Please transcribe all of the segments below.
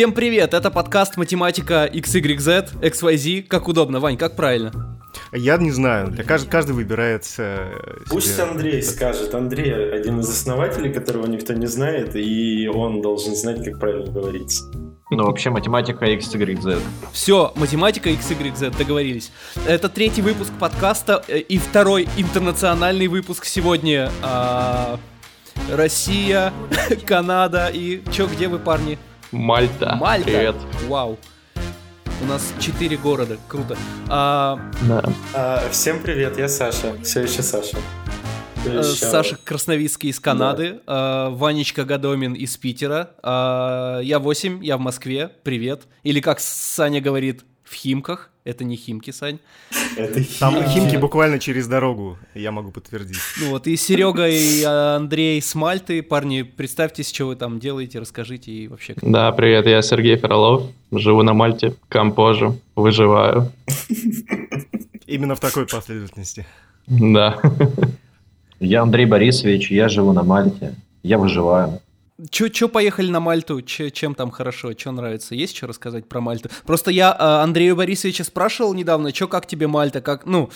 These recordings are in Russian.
Всем привет, это подкаст «Математика XYZ», XYZ, как удобно. Вань, как правильно? Я не знаю, для кажд... каждый выбирает э, Пусть себе... Андрей скажет. Андрей один из основателей, которого никто не знает, и он должен знать, как правильно говорить. Ну, вообще математика XYZ. Все, математика XYZ, договорились. Это третий выпуск подкаста э, и второй интернациональный выпуск сегодня. А, Россия, Канада и... Чё, где вы, парни? Мальта. Мальта. Привет. Вау. У нас четыре города, круто. А, Да. А, всем привет, я Саша. Все еще Саша. Э, еще- Саша Красновицкий из Канады, а, Ванечка Гадомин из Питера, а, я 8, я в Москве, привет. Или как Саня говорит, в Химках. Это не Химки, Сань. Это Там химия. химки буквально через дорогу, я могу подтвердить. Ну вот, и Серега, и Андрей с Мальты. Парни, представьтесь, что вы там делаете, расскажите и вообще. кто- Да, привет, я Сергей Фролов, живу на Мальте, компожу, выживаю. Именно в такой последовательности. Да. Я Андрей Борисович, я живу на Мальте, я выживаю. Чё, чё поехали на Мальту? Чё- чем там хорошо? Что нравится? Есть что рассказать про Мальту? Просто я а, Андрею Борисовича спрашивал недавно, что как тебе Мальта? Как, ну,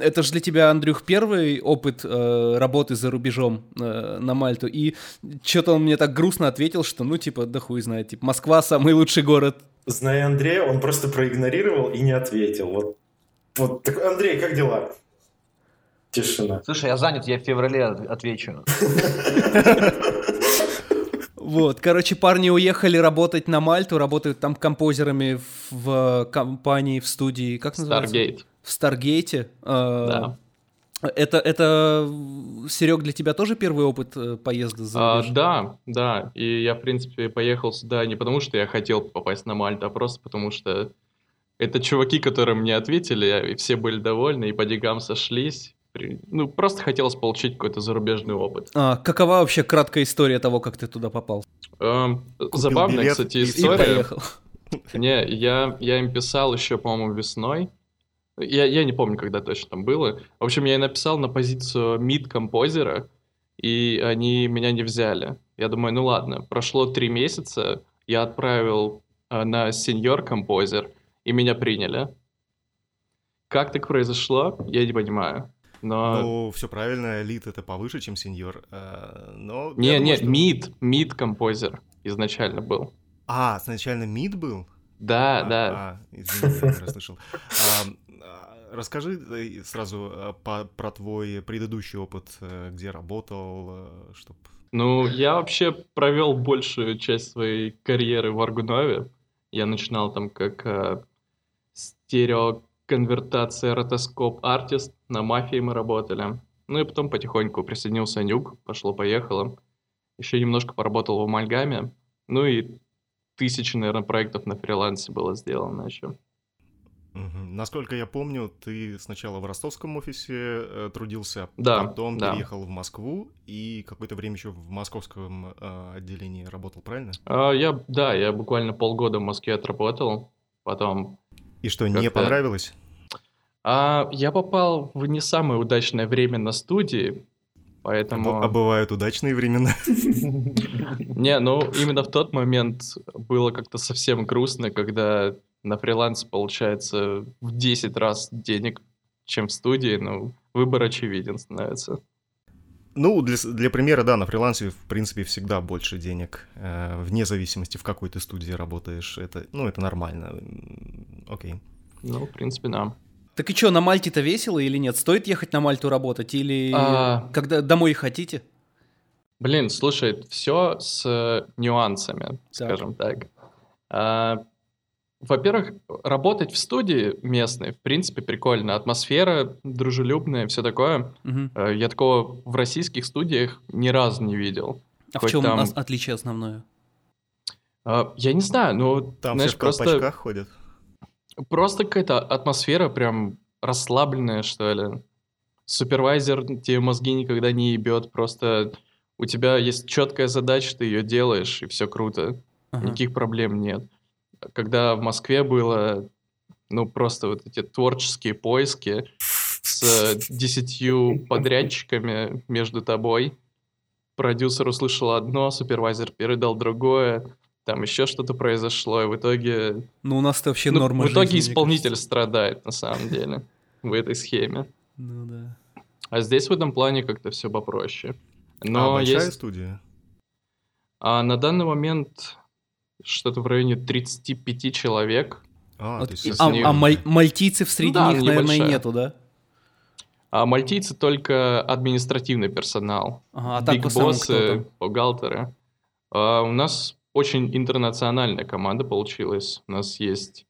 это же для тебя, Андрюх, первый опыт э, работы за рубежом э, на Мальту. И что-то он мне так грустно ответил, что, ну, типа, да хуй знает, типа, Москва самый лучший город. Зная Андрея, он просто проигнорировал и не ответил. Вот, вот такой, Андрей, как дела? Тишина. Слушай, я занят, я в феврале от- отвечу. Вот, короче, парни уехали работать на Мальту, работают там композерами в, в компании, в студии, как называется? Stargate. В Старгейте. Э, Да. Это, это, Серег, для тебя тоже первый опыт э, поезда за А, рубеж? да, да. И я, в принципе, поехал сюда не потому, что я хотел попасть на Мальту, а просто потому, что это чуваки, которые мне ответили, и все были довольны, и по деньгам сошлись. При- Ну, просто хотелось получить какой-то зарубежный опыт. А, какова вообще краткая история того, как ты туда попал? Эм, Забавная, билет кстати, и И история. поехал. Не, я, я им писал еще, по-моему, весной. Я, я не помню, когда точно там было. В общем, я и написал на позицию mid-composer а, и они меня не взяли. Я думаю, ну ладно, прошло три месяца, я отправил э, на senior-composer, и меня приняли. Как так произошло, я не понимаю. Но... Ну, все правильно, а lead это повыше, чем senior. э, Но не, я не, думаю, что- mid, mid-composer изначально был. А, сначала mid был? Да, А, да. А, извини, я не расслышал. А, Расскажи э, сразу э, по- про твой предыдущий опыт, где работал, чтобы... Ну, я вообще провел большую часть своей карьеры в Аргунове. Я начинал там как э, стереоконвертация rotoscope artist, на мафии мы работали. Ну и потом потихоньку присоединился Нюк, пошло-поехало. Еще немножко поработал в Амальгаме. Ну и тысячи, наверное, проектов на фрилансе было сделано еще. Насколько я помню, ты сначала в ростовском офисе э, трудился, Да, потом да. переехал в Москву и какое-то время еще в московском э, отделении работал, правильно? А, я, да, я буквально полгода в Москве отработал, потом И что, не понравилось? А, я попал в не самое удачное время на студии, поэтому... А бывают удачные времена. Не, ну именно в тот момент было как-то совсем грустно, когда на фрилансе получается в 10 раз денег, чем в студии, ну, выбор очевиден становится. Ну, для, для примера, да, на фрилансе, в принципе, всегда больше денег, э, вне зависимости, в какой ты студии работаешь. Это, ну, это нормально. Окей. Ну, в принципе, да. Так и что, на Мальте-то весело или нет? Стоит ехать на Мальту работать или А. когда домой хотите? Блин, слушай, все с э, нюансами, скажем так. А, во-первых, работать в студии местной, в принципе, прикольно. Атмосфера дружелюбная, все такое. Э, Я такого в российских студиях ни разу не видел. А в Хоть чем там- отличие основное? А, Я не знаю, ну, Там знаешь, все в просто, ходят. просто какая-то атмосфера прям расслабленная, что ли. Супервайзер тебе мозги никогда не ебет, просто у тебя есть четкая задача, ты ее делаешь, и все круто. Ага. Никаких проблем нет. Когда в Москве было, ну, просто вот эти творческие поиски с десятью подрядчиками между тобой, продюсер услышал одно, супервайзер передал другое, там еще что-то произошло, и в итоге... Ну, у нас-то вообще ну, норма В итоге жизни, исполнитель страдает, на самом деле, в этой схеме. Ну да. А здесь в этом плане как-то все попроще. а, Но большая есть... студия? А на данный момент что-то в районе 35 человек. А, Вот из А, них- а маль- мальтийцев среди да, них, наверное, и небольшая. нету, да? А мальтийцы только административный персонал. Ага, а так Биг-боссы, бухгалтеры. А у нас очень интернациональная команда получилась. У нас есть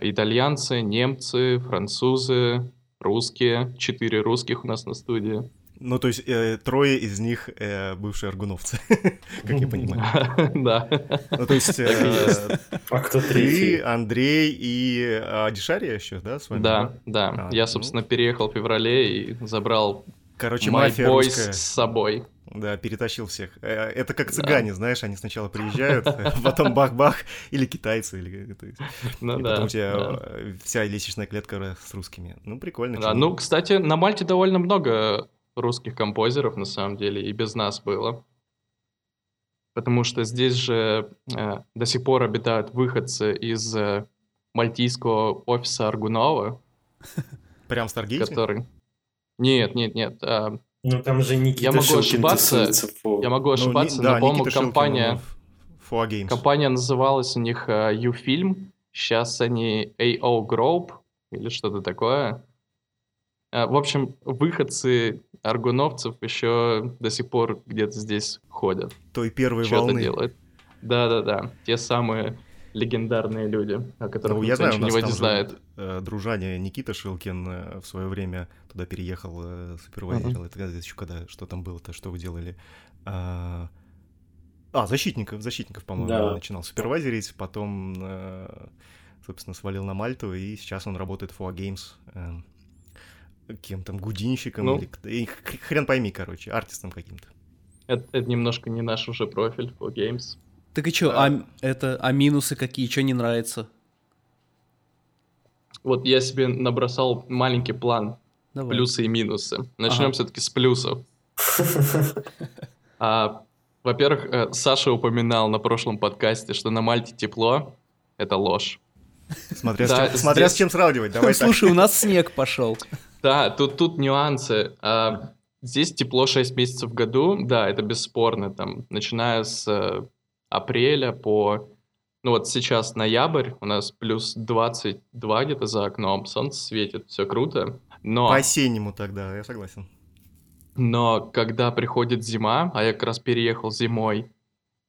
итальянцы, немцы, французы, русские. Четыре русских у нас на студии. Ну, то есть э, трое из них э, бывшие аргуновцы, как я понимаю. Да. Ну, то есть э. А кто ты, третий? Андрей и а, Дишария еще, да, с вами? Да, да. А, Я, ну. собственно, переехал в феврале и забрал Короче, мафия русская. с собой. Да, перетащил всех. Э, Это как цыгане, знаешь, они сначала приезжают, а потом бах-бах, или китайцы, или... то есть, Ну и да. потом у тебя да. э, вся лестничная клетка с русскими. Ну, прикольно. Да, ну, кстати, на Мальте довольно много русских композеров, на самом деле, и без нас было. Потому что здесь же э, до сих пор обитают выходцы из э, мальтийского офиса Аргунова, Прям Старгейте? который... Нет, нет, нет. а, Ну там же Никита Я могу Шилкин ошибаться, я могу Ну, ошибаться, ни- да, но, по-моему, Никита Шилкин, компания... Компания называлась у них э, Uфильм, сейчас они AO Group или что-то такое. Э, В общем, выходцы аргуновцев еще до сих пор где-то здесь ходят, Той первой что-то волны. делают. Да-да-да, те самые легендарные люди, о которых Ну, я никто знаю, у нас не там же, знает. э, дружаня Никита Шилкин э, в свое время туда переехал, э, супервайзерил. Это когда- еще когда, что там было-то, что вы делали? А, а, защитников, защитников, по-моему, Да. начинал супервайзерить, потом, э, собственно, свалил на Мальту, и сейчас он работает в Games. Кем там, гудинщиком Ну. или хрен пойми, короче, артистом каким-то. Это, это немножко не наш уже профиль по Games. Так и чё, а, это, а минусы какие, что не нравится? Вот я себе набросал маленький план Давай. плюсы и минусы. Начнем Ага. все-таки с плюсов. А, во-первых, э, Саша упоминал на прошлом подкасте, что на Мальте тепло. Это ложь. Смотря, с, чем, смотря с здесь- чем сравнивать, давай так. Слушай, у нас снег пошел. Да, тут, тут нюансы. А, здесь тепло 6 месяцев в году. Да, это бесспорно. Там, начиная с э, апреля по... Ну вот сейчас ноябрь, у нас плюс 22 где-то за окном, солнце светит, все круто. Но... По-осеннему тогда, я согласен. Но когда приходит зима, а я как раз переехал зимой,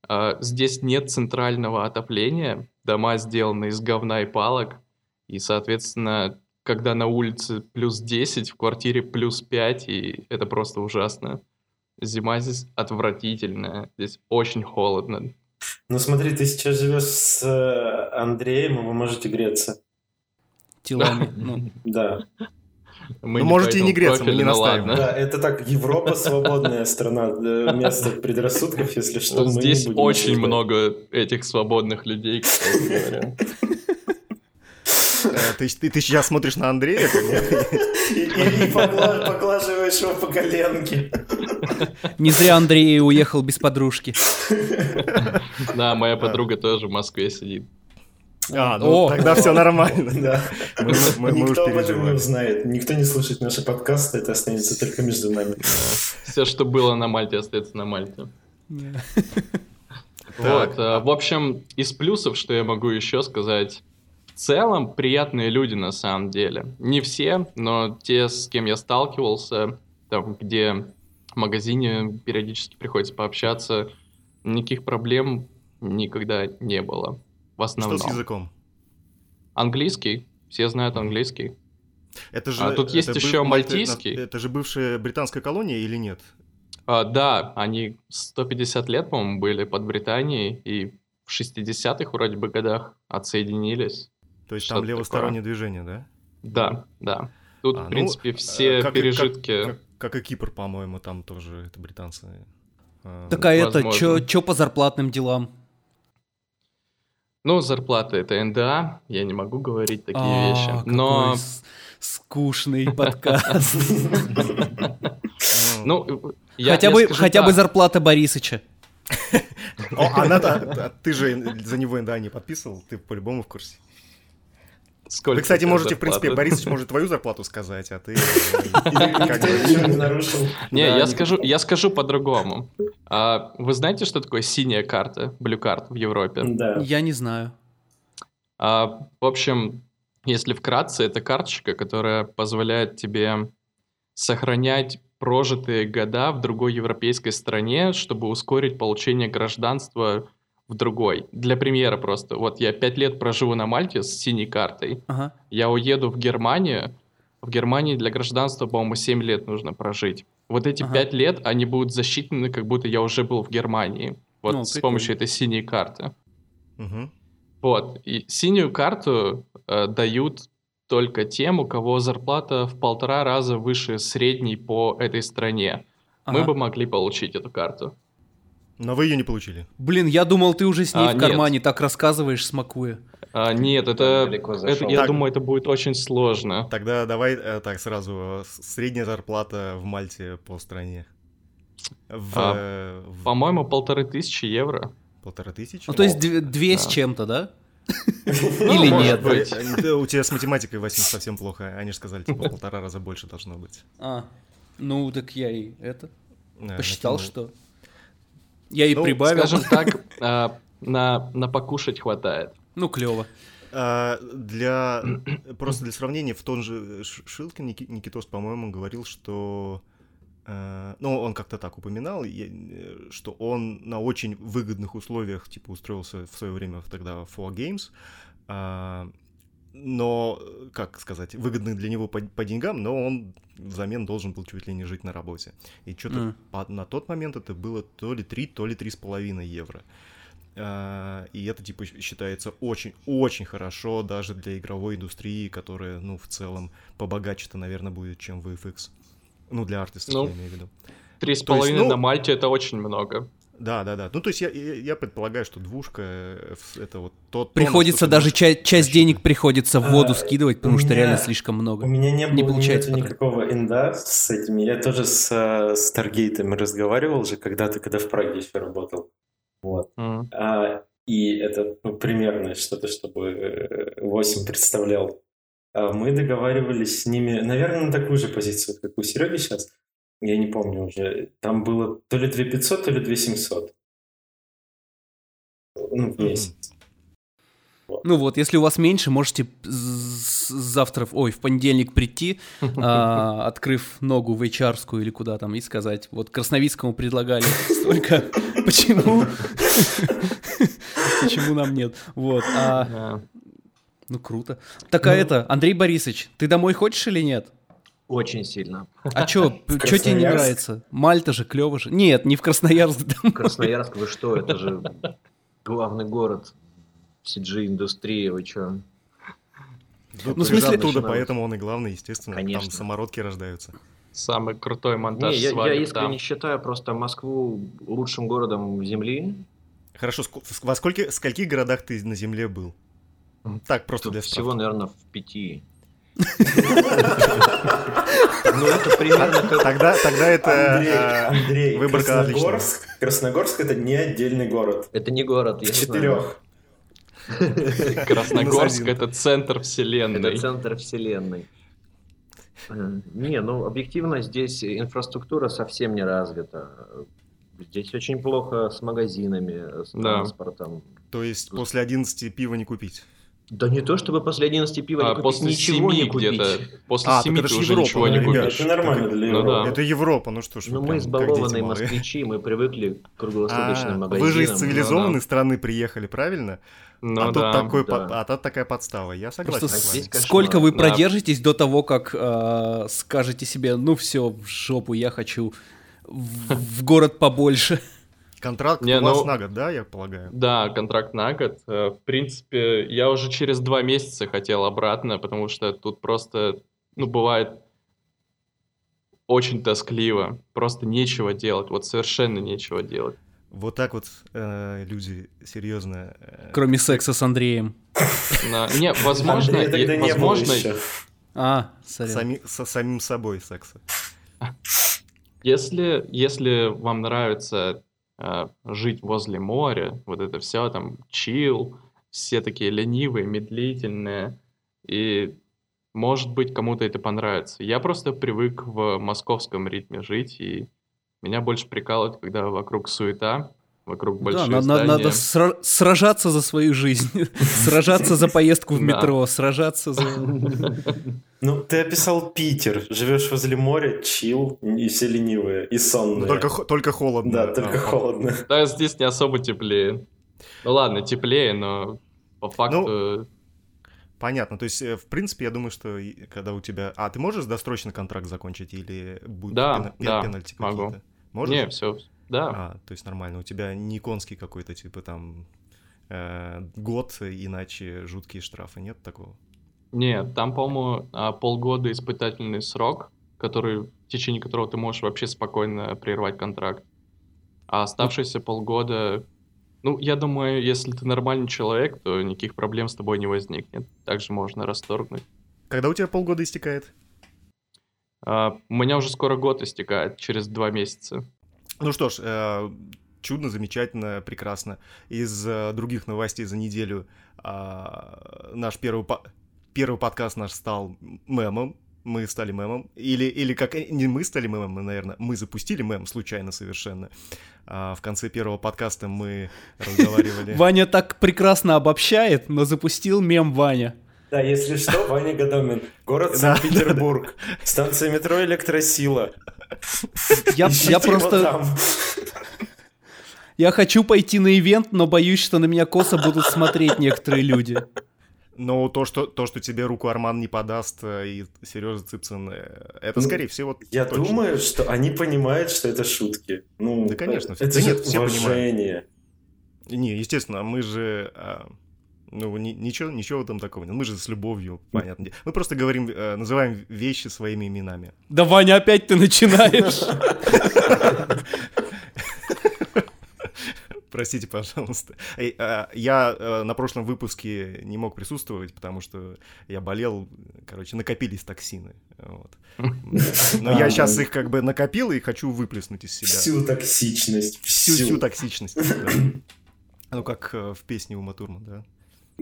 а, здесь нет центрального отопления, дома сделаны из говна и палок, и, соответственно, когда на улице плюс 10, в квартире плюс 5, и это просто ужасно. Зима здесь отвратительная, здесь очень холодно. Ну смотри, ты сейчас живешь с э, Андреем, и вы можете греться. Телами. Ну, Да. Мы Ну, можете и не греться, мы не ну настаиваем. ладно. Да, это так, Европа свободная страна, да, место предрассудков, если что, Здесь очень много этих свободных людей, кстати говоря. Э, Ты, ты, ты сейчас смотришь на Андрея? И, и- и погла- поглаживаешь его по коленке. не зря Андрей уехал без подружки. Да, моя подруга тоже в Москве сидит. А, ну О. тогда все нормально. Да. Мы, мы- мы уж Никто об этом не узнает. Никто не слушает наши подкасты, это останется только между нами. Все, что было на Мальте, остается на Мальте. Вот, э, в общем, из плюсов, что я могу еще сказать, целом приятные люди на самом деле. Не все, но те, с кем я сталкивался, там, где в магазине периодически приходится пообщаться, никаких проблем никогда не было. В Что основном. с языком? Английский, все знают английский. Это же, А тут есть это еще быв- мальтийский. Это, это же бывшая британская колония или нет? А, да, они 150 лет, по-моему, были под Британией, и в 60-х вроде бы годах отсоединились. То есть там левостороннее движение, да? Да, да. Тут, А, в ну, принципе, э, все как пережитки... Как, как и Кипр, по-моему, там тоже это британцы. А, Так а это, Возможно. чё по зарплатным делам? Ну, зарплата это НДА, я не могу говорить такие А, вещи. какой Но, с- скучный подкаст. ну, ну, Хотя бы хотя бы зарплата Борисыча. О, она ты же за него, да, не подписывал, ты по-любому в курсе. Сколько Вы, кстати, можете, в принципе? Борисович может твою зарплату сказать, а ты... Не нарушил. Не, Да, я скажу, я скажу по-другому. А, вы знаете, что такое синяя карта, blue card в Европе? Да. Я не знаю. А, в общем, если вкратце, это карточка, которая позволяет тебе сохранять прожитые года в другой европейской стране, чтобы ускорить получение гражданства в другой. Для примера просто. Вот я пять лет проживу на Мальте с синей картой. Ага. Я уеду в Германию. В Германии для гражданства, по-моему, 7 лет нужно прожить. Вот эти Ага. 5 лет, они будут засчитаны, как будто я уже был в Германии. Вот Ну, с прикольно. помощью этой синей карты. Мгм. Вот. И синюю карту э, дают только тем, у кого зарплата в полтора раза выше средней по этой стране. Мы Ага. бы могли получить эту карту. Но вы ее не получили. Блин, я думал, ты уже с ней А, в нет. кармане так рассказываешь, смакуя. А, нет, это, это- я Так. думаю, это будет очень сложно. Тогда давай э, так сразу. э, с- Средняя зарплата в Мальте по стране. В, А, э, в По-моему, полторы тысячи евро. полторы тысячи? Ну, то есть две, две с Да. чем-то, да? Ну, Или может нет? быть. У тебя с математикой, Васим, совсем плохо. Они же сказали, типа, полтора раза больше должно быть. А, ну так я и это посчитал, накинул. что... Я и Ну, прибавил. Скажем так, а, на, на покушать хватает. Ну, клево. А, Для... Просто для сравнения, в том же Ш- Шилкин Ники- Никитос, по-моему, говорил, что... э, Ну, он как-то так упоминал, э, что он на очень выгодных условиях, типа, устроился в свое время тогда в 4 Games, а, но, э, как сказать, выгодных для него по, по деньгам, но он взамен должен был чуть ли не жить на работе. И что-то М. по- на тот момент это было то ли 3, то ли 3,5 евро. А, И это, типа, считается очень-очень хорошо даже для игровой индустрии, которая, ну, в целом, побогаче-то, наверное, будет, чем VFX. Ну, для артистов, Ну, я имею в виду. Три с То есть, половиной ну- на Мальте это очень много. Да, да, да. Ну, то есть я, я, я предполагаю, что двушка э, это вот тот... то, Приходится что ты даже ча- часть денег приходится в воду А, скидывать, у потому что меня- реально слишком У много. меня не, Не было получается никакого инда с этими. Я тоже с э, Старгейтом разговаривал же когда-то, когда в Праге еще работал. Вот. М. А, и это ну, примерно что-то, чтобы э, 8 представлял. А мы договаривались с ними, наверное, на такую же позицию, как у Сереги сейчас. Я не помню уже. Там было то ли 2500, то ли 2700. Ну, в месяц. Ну вот, если у вас меньше, можете завтра, ой, в понедельник прийти, а, открыв ногу в HR или куда там, и сказать, вот Красновицкому предлагали столько, почему? Почему нам нет? Вот, а, ну круто. Так а это, Андрей Борисович, ты домой хочешь или нет? Очень сильно. А чё, п- чё тебе не нравится? Мальта же, клево же. Нет, не в Красноярск домой. Красноярск, вы что, это же главный город CG-индустрии, вы чё? Ну, Ну, в смысле- оттуда, поэтому он и главный, естественно. Там Конечно. самородки рождаются. Самый крутой монтаж Не, я, я искренне там. считаю просто Москву лучшим городом Земли. Хорошо, во сколько, скольких городах ты на Земле был? Так, просто Тут для всего, наверное, в пяти. Ну, это примерно как... Тогда, тогда это Андрей, а, Андрей, выборка отличная. Красногорск, Красногорск это не отдельный город. Это не город, я четырех. Красногорск это центр вселенной. Это центр вселенной. Э, Не, ну объективно здесь инфраструктура совсем не развита. Здесь очень плохо с магазинами, с Да. транспортом. То есть после 11 пива не купить. Да не то чтобы после 11 пива не А купить, после ничего семи не купить. где-то. После А, так семи это ты ж уже Европа, ничего не ну, ребят. купишь. Это нормально для Ну Европы. да. Это Европа, ну что ж. Ну, мы избалованные москвичи, мы привыкли к круглосуточным А, магазинам. Вы же из Ну цивилизованной да. страны приехали, правильно? Ну а, тут да. такой, да. под- а тут такая подстава. Я согласен Просто с здесь вами. сколько вы Да. продержитесь до того, как э, скажете себе, ну все, в жопу, я хочу в, в город побольше. Контракт Не, у вас ну- на год, да, я полагаю? Да, контракт на год. Э, В принципе, я уже через два месяца хотел обратно, потому что тут просто, ну, бывает очень тоскливо. Просто нечего делать, вот совершенно нечего делать. Вот так вот э, люди серьезно. э, Кроме секса с Андреем. Не, возможно, возможно. А, со самим собой секса. Если, если вам нравится жить возле моря, вот это все там чил, все такие ленивые, медлительные, и может быть кому-то это понравится. Я просто привык в московском ритме жить, и меня больше прикалывает, когда вокруг суета, вокруг большие да, здания. надо сра- сражаться за свою жизнь, сражаться за поездку в метро, сражаться за... Ну, ты описал Питер, живешь возле моря, чил, и все ленивые, и сонные. Только, только холодно. Да, только холодно. Да, здесь не особо теплее. Ну ладно, теплее, но по факту... Ну, понятно, то есть, э, в принципе, я думаю, что когда у тебя... А, ты можешь досрочно контракт закончить или будет да, пен... да, пенальти могу. Можешь? Не, все, да. А, то есть нормально. У тебя не конский какой-то, типа там э, год, иначе жуткие штрафы, нет такого? Нет, там, по-моему, а, полгода испытательный срок, который, в течение которого ты можешь вообще спокойно прервать контракт. А оставшиеся полгода, ну, я думаю, если ты нормальный человек, то никаких проблем с тобой не возникнет. Также можно расторгнуть. Когда у тебя полгода истекает? А, у меня уже скоро год истекает, через два месяца. Ну что ж, э, чудно, замечательно, прекрасно. Из э, других новостей за неделю э, наш первый, по первый подкаст наш стал мемом. Мы стали мемом. Или, или как... Не мы стали мемом, мы, наверное, мы запустили мем случайно совершенно. А в конце первого подкаста мы разговаривали... Ваня так прекрасно обобщает, но запустил мем Ваня. Да, если что, Ваня Годомин. Город Санкт-Петербург. Станция метро Электросила. Я, я просто... Я хочу пойти на ивент, но боюсь, что на меня косо будут смотреть некоторые люди. Но то, что, то, что тебе руку Арман не подаст, э, и Сережа Цыпцин, э, это, ну, скорее всего, Я точно. думаю, что они понимают, что это шутки. Ну, да, конечно. Это да нет, все уважение. Понимают. Не, естественно, мы же... А, ну, ни, ничего, ничего там такого нет. Мы же с любовью, понятно. Мы просто говорим, э, называем вещи своими именами. Да, Ваня, опять ты начинаешь. Простите, пожалуйста. А, я э, на прошлом выпуске не мог присутствовать, потому что я болел, короче, накопились токсины. Вот. Но я сейчас их как бы накопил и хочу выплеснуть из себя. Всю токсичность. Всю, всю токсичность. Ну, как э, в песне у Матурма, да.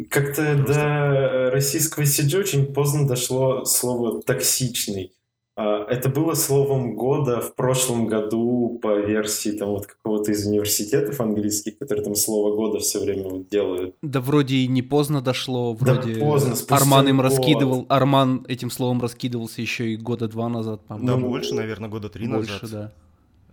Как-то до российского CG очень поздно дошло слово «токсичный». А, это было словом года в прошлом году по версии там вот какого-то из университетов английских, которые там слово года все время вот делают. Да вроде и не поздно дошло, вроде да поздно, Арман им год. раскидывал, Арман этим словом раскидывался еще и года два назад, по-моему. Да, больше, наверное, года три больше, назад. Больше, да.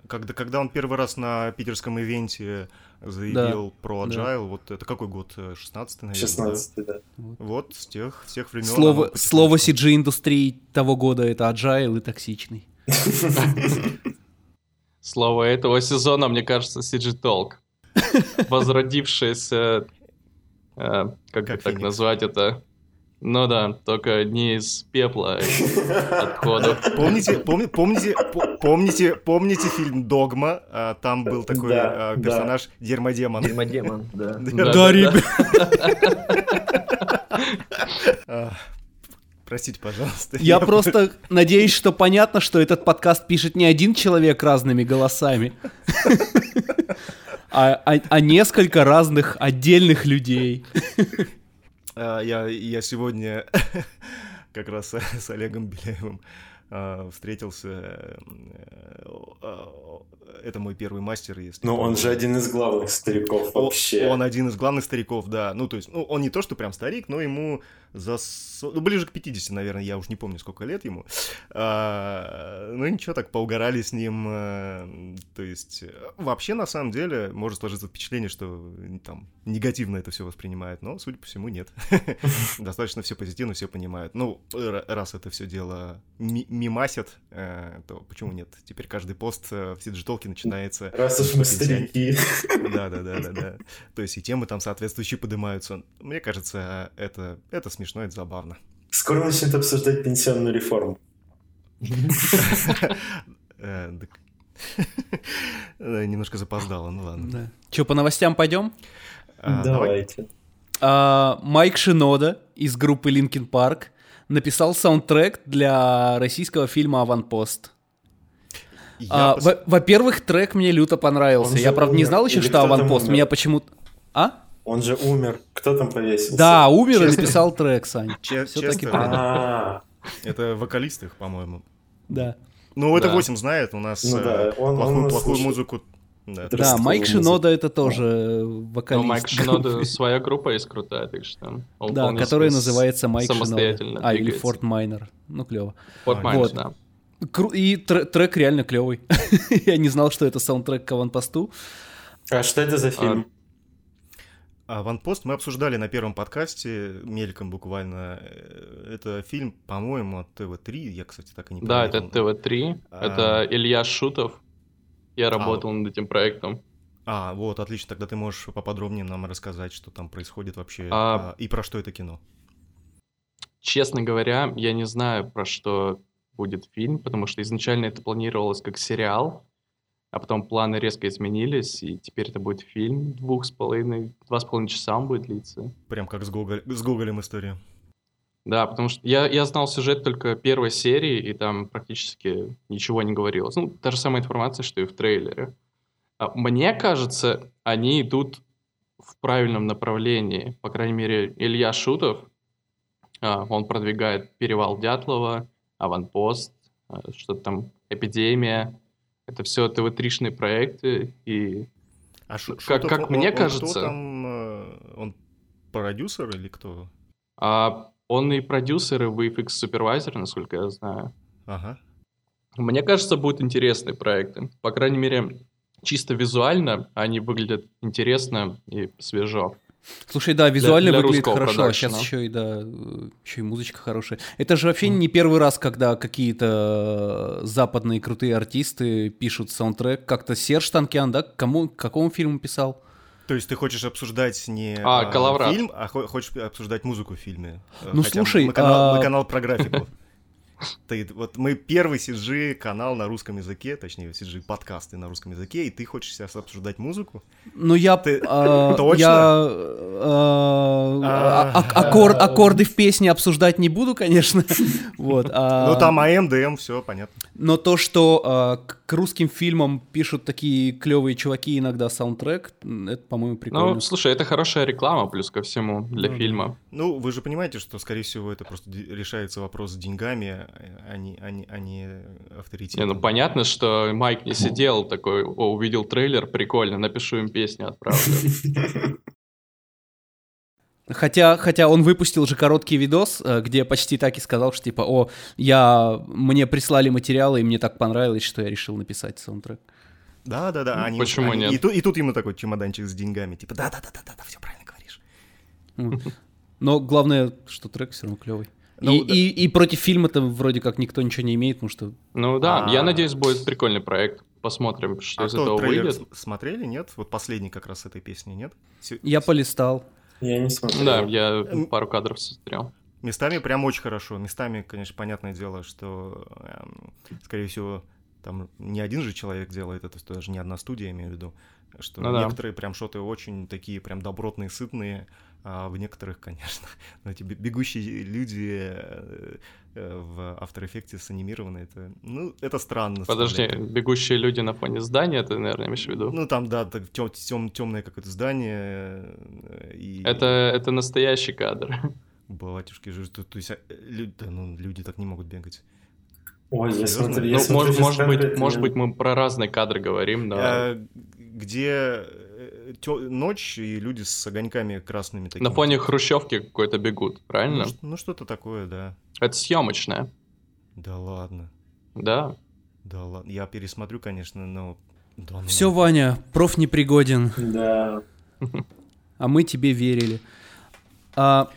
Когда, когда он первый раз на питерском ивенте заявил да, про Agile, да. вот это какой год? 16 наверное? 16 да. да. Вот, с тех, с тех времен. Слово, слово CG-индустрии того года это Agile и токсичный. Слово этого сезона, мне кажется, CG Talk. Возродившееся, э, как так назвать это, ну да, только не из пепла, а отходов. Помните, помни, помните, помните, помните фильм «Догма»? А, там был такой да, а, персонаж да. Дермодемон. Дермодемон, да. Да, ребят. Простите, пожалуйста. Я просто надеюсь, что понятно, что этот подкаст пишет не один человек разными голосами, а несколько разных отдельных людей. А, я, я сегодня как раз с Олегом Беляевым а, встретился. А, это мой первый мастер, если. Ну, он же один из главных стариков вообще. Он, он один из главных стариков, да. Ну, то есть, ну, он не то, что прям старик, но ему за... Ну, ближе к 50, наверное, я уж не помню, сколько лет ему. А, ну, ничего, так поугорали с ним. А, то есть, вообще, на самом деле, может сложиться впечатление, что там негативно это все воспринимает, но, судя по всему, нет. Достаточно все позитивно, все понимают. Ну, раз это все дело мимасят, э, то почему нет? Теперь каждый пост э, в Сиджитолке начинается... Раз уж мы старики. Да-да-да-да. То есть и темы там соответствующие поднимаются. Мне кажется, это, это смешно, это забавно. Скоро начнет обсуждать пенсионную реформу. Э, немножко запоздало, ну ладно. Че, по новостям пойдем? А, Давайте. А, Майк Шинода из группы Linkin Park написал саундтрек для российского фильма «Аванпост». А, пос- во- Во-первых, трек мне люто понравился. Он Я, правда, не умер. знал еще, Или что аванпост. Меня почему-то... А? Он же умер. Кто там повесился? Да, умер и написал трек, Сань. Че- правда. А, Это вокалист их, по-моему. Да. Ну, это Да. 8 знает, у нас Ну э, да, он- он плохую, музыку. Да. Да, Майк. Шинода это тоже Но вокалист. Майк Шинода своя группа есть крутая, так что... он Да, которая называется Майк самостоятельно Шинода. А, или. Форт Майнер. Ну, клево. Форт Майнер, Вот. да. И тр- трек реально клевый. Я не знал, что это саундтрек к аванпосту. а что это за фильм? А Ванпост мы обсуждали на первом подкасте, мельком буквально. Э, Это фильм, по-моему, от ТВ-3. Я, кстати, так и не Да, это проверил. ТВ-3, А. это Илья Шутов. Я работал над этим проектом. А, вот, отлично. Тогда ты можешь поподробнее нам рассказать, что там происходит вообще А. а, и про что это кино. Честно говоря, я не знаю, про что будет фильм, потому что изначально это планировалось как сериал, а потом планы резко изменились, и теперь это будет фильм двух с половиной, два с половиной часа он будет длиться. Прям как с, Гоголь- с Гоголем история. Да, потому что я, я знал сюжет только первой серии, и там практически ничего не говорилось. Ну, та же самая информация, что и в трейлере. А Мне кажется, они идут в правильном направлении. По крайней мере, Илья Шутов, а, он продвигает «Перевал Дятлова», «Аванпост», а, что-то там «Эпидемия». Это все ТВ-тришные проекты, и А Шу- Как- Шутов, как он- мне он кто кажется- там, э, он продюсер или кто? а, он и продюсер, и VFX супервайзер, насколько я знаю. Ага. Мне кажется, будут интересные проекты. По крайней мере, чисто визуально они выглядят интересно и свежо. Слушай, да, визуально для выглядит русского хорошо, а сейчас продакшена. еще и да, еще и музычка хорошая. Это же вообще не первый раз, когда какие-то западные крутые артисты пишут саундтрек. Как-то Серж Танкян, да, к кому, к какому фильму писал? То есть ты хочешь обсуждать не А, а, фильм, а хо- хочешь обсуждать музыку в фильме. Ну, хотя слушай, мы канал, мы а- канал про графику. Ты, вот мы первый CG канал на русском языке, точнее CG подкасты на русском языке, и ты хочешь сейчас обсуждать музыку? Ну, я... Ты- а, Точно? Я... а, а- а- аккорд- Аккорды в песне обсуждать не буду, конечно. Вот. а- Ну там АМ, ДМ, все понятно. Но то, что к русским фильмам пишут такие клевые чуваки иногда саундтрек, это, по-моему, прикольно. Ну, слушай, это хорошая реклама, плюс ко всему, для Ну фильма. Ну, вы же понимаете, что, скорее всего, это просто решается вопрос с деньгами, а не, а не, а не Не, авторитетом. ну понятно, что Майк не сидел такой, о, увидел трейлер, прикольно, напишу им песню, отправлю. Хотя, хотя он выпустил же короткий видос, э, где почти так и сказал, что типа, о, я, мне прислали материалы, и мне так понравилось, что я решил написать саундтрек. Да, да, да. Ну, Они, почему они- нет? И, ту- и тут ему такой чемоданчик с деньгами. Типа, да, да, да, да, да, да, все правильно говоришь. Но главное, что трек все равно клевый. Ну, и, да. и, и против фильма-то вроде как никто ничего не имеет, потому что... Ну да, А. я надеюсь, будет прикольный проект. Посмотрим, что А из кто, этого выйдет. с- смотрели, нет? Вот последний как раз с этой песни, нет? Се- Я полистал. Я не смотрел. Да, я пару кадров смотрел. Местами прям очень хорошо. Местами, конечно, понятное дело, что, эм, скорее всего, там не один же человек делает это, то даже не одна студия, я имею в виду, что Ну да. некоторые прям шоты очень такие прям добротные, сытные, а в некоторых, конечно, знаете, бе- бегущие люди э, э, в After Effects санимированы, это, ну, это странно. Подожди, вставлять. бегущие люди на фоне здания, ты, наверное, имеешь в виду? Ну, там, да, так, тем, темное какое-то здание, э, и... Это, это настоящий кадр. Батюшки же, то, то есть, люди, да, ну, люди так не могут бегать. Ой, я смотрю, я Ну, смотрю может, быть, может быть, мы про разные кадры говорим, но А, где ночь и люди с огоньками красными такими. на фоне хрущевки какой-то бегут, Ну, правильно? ш- ну, что-то такое, да. Это съемочная, Да ладно, да. да ладно. Я пересмотрю, конечно, но... Да ну. Все, Ваня, проф непригоден, Да. а мы тебе верили. А,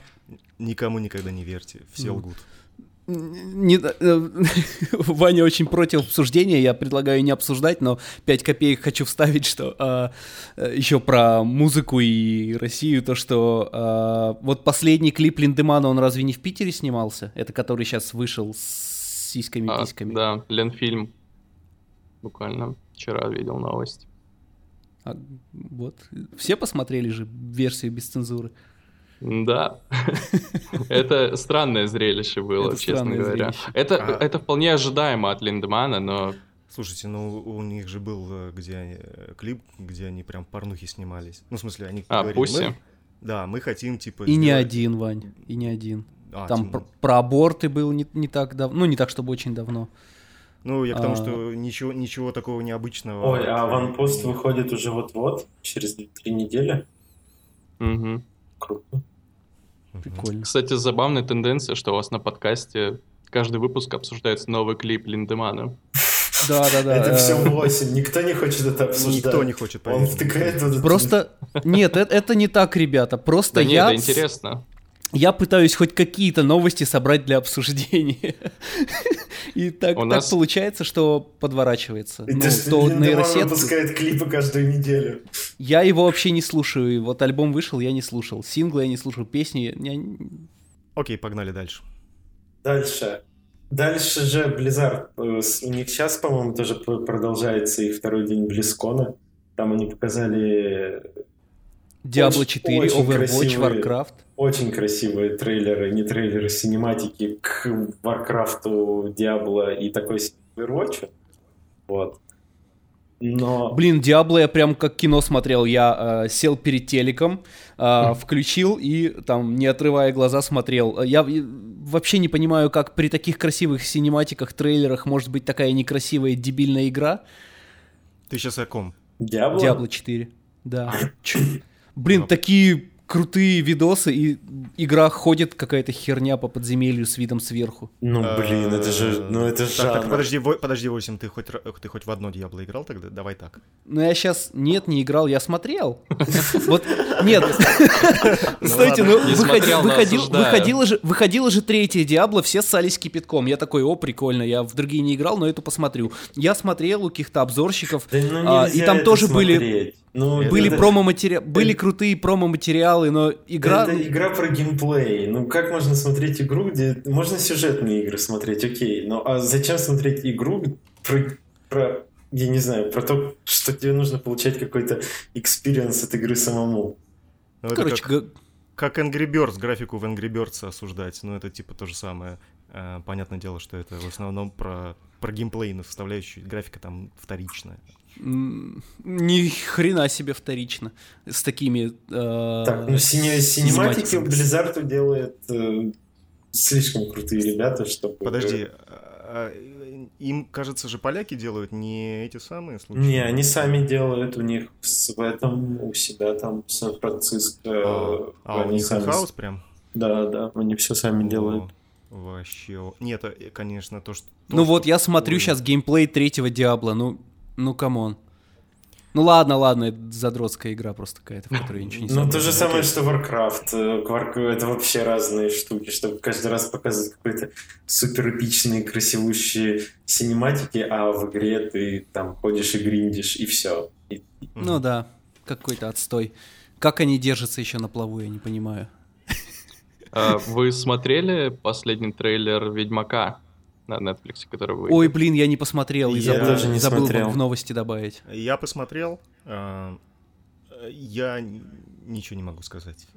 Никому никогда не верьте, все Ну. лгут. Не- э, Ваня очень против обсуждения, я предлагаю не обсуждать, но 5 копеек хочу вставить, что а, э, еще про музыку и Россию, то что а, вот последний клип Линдемана, он разве не в Питере снимался? Это который сейчас вышел с А, сиськами-письками. да, Ленфильм. Буквально вчера видел новость. А, вот. Все посмотрели же версию без цензуры. Да. Это странное зрелище было, Это честно говоря. зрелище. Это, А- это вполне ожидаемо от Линдемана, но Слушайте, ну у них же был э, где э, клип, где они прям порнухи снимались. Ну, в смысле, они А, говорили, Пусси? мы- да, мы хотим, типа... И не один, Вань, и не один. А, Там тем- про аборты был не, не так давно, ну не так, чтобы очень давно. Ну, я к тому, а- что ничего, ничего такого необычного. Ой, а ванпост выходит уже вот-вот, через три недели. Мгм. Круто. Прикольно. Кстати, забавная тенденция, что у вас на подкасте каждый выпуск обсуждается новый клип Линдемана. Да, да, да. это э, все восемь, никто не хочет это обсуждать. Никто не хочет Он втыкает вот Просто нет, это, это не так, ребята. Просто Да нет, я, это интересно. Я пытаюсь хоть какие-то новости собрать для обсуждения. И так, получается, что подворачивается. И Ну, нейросетки. выпускает клипы каждую неделю. Я его вообще не слушаю. И Вот альбом вышел, я не слушал. Синглы я не слушал, песни. я- Окей, погнали дальше. Дальше. Дальше же Blizzard. э, с- У них сейчас, по-моему, тоже продолжается их второй день Близкона. Там они показали Diablo Очень- 4, очень Overwatch, красивые. Warcraft. Очень красивые трейлеры, не трейлеры, синематики к Warcraft, Diablo и такой Overwatch. Вот. Но... Блин, Диабло я прям как кино смотрел. Я э, сел перед телеком, э, включил и там, не отрывая глаза, смотрел. Я э, вообще не понимаю, как при таких красивых синематиках, трейлерах может быть такая некрасивая дебильная игра. Ты сейчас о ком? Diablo? Diablo 4. Да. Блин, такие крутые видосы, и игра ходит какая-то херня по подземелью с видом сверху. Ну, блин, это же... Ну, это Так, так, подожди, Во- подожди, 8, ты хоть, ты хоть в одно Диабло играл тогда? Давай так. Ну, я сейчас... Нет, не играл, я смотрел. Вот, нет. Ну Знаете, ладно, ну, выходило же выходило же третье Диабло, все ссались кипятком. Я такой, о, прикольно, я в другие не играл, но эту посмотрю. Я смотрел у каких-то обзорщиков, ну а, и там тоже были... Ну, это- Были это- промо-материалы, были крутые промо-материалы, но игра... Это игра про геймплей. Ну, как можно смотреть игру, где... Можно сюжетные игры смотреть, окей. Но а зачем смотреть игру про... про я не знаю, про то, что тебе нужно получать какой-то experience от игры самому. Ну, это Короче, как, г- как Angry Birds, графику в Angry Birds осуждать. Ну, это типа то же самое. Э, Понятное дело, что это в основном про, про геймплейную составляющую. Графика там вторичная. Ни хрена себе вторично. С такими... э, Так, ну сине- синематики. Blizzard делает э, слишком крутые ребята, чтобы... Подожди, а, а, им, кажется же, поляки делают не эти самые случаи? Не, они сами делают у них в этом, у себя там в Сан-Франциско. А, а у они них сами- house прям? Да, да, они все сами делают. О, Вообще. Нет, э, конечно, то, что... то, Ну что вот, я смотрю такое. сейчас геймплей третьего Диабла, ну, ну, come on. Ну ладно, ладно, это задротская игра просто какая-то, в которой я ничего не Ну, то же самое, что Warcraft. Э, Warc- Это вообще разные штуки, чтобы каждый раз показывать какой-то супер эпичные, красивущие синематики, а в игре ты там ходишь и гриндишь, и все. Ну да, какой-то отстой. Как они держатся еще на плаву, я не понимаю. А, Вы смотрели последний трейлер Ведьмака на Netflix, который вы... Ой, блин, я не посмотрел и Я забыл, тоже не забыл смотрел. в новости добавить. Я посмотрел, э, я ничего не могу сказать,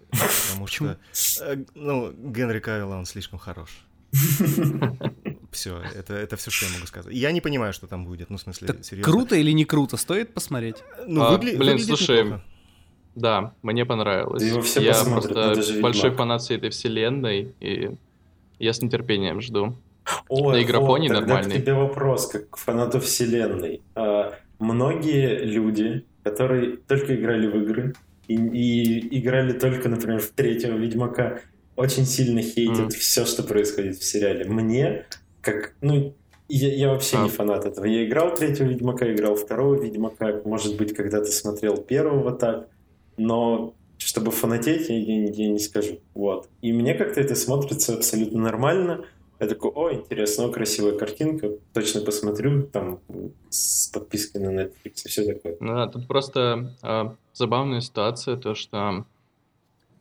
потому что, э, ну, Генри Кавилла, он слишком хорош. Все, это, это все, что я могу сказать. Я не понимаю, что там будет, ну, в смысле, Так серьезно. круто или не круто? Стоит посмотреть? Ну, А, выгля- блин, слушай, неплохо. Да, мне понравилось. Его все я просто большой фанат всей этой вселенной, и я с нетерпением жду. Ой, На игропоне вот, нормальный. к тебе вопрос, как к фанату вселенной. А, многие люди, которые только играли в игры и, и играли только, например, в третьего Ведьмака, очень сильно хейтят Мгм. все, что происходит в сериале. Мне, как, ну, я, я вообще А. не фанат этого. Я играл третьего Ведьмака, играл второго Ведьмака, может быть, когда-то смотрел первого так, но чтобы фанатеть, я, я- я не скажу. Вот. И мне как-то это смотрится абсолютно нормально. Я такой, о, интересно, о, красивая картинка, точно посмотрю, там, с подпиской на Netflix и все такое. Ну да, тут просто а, забавная ситуация, то что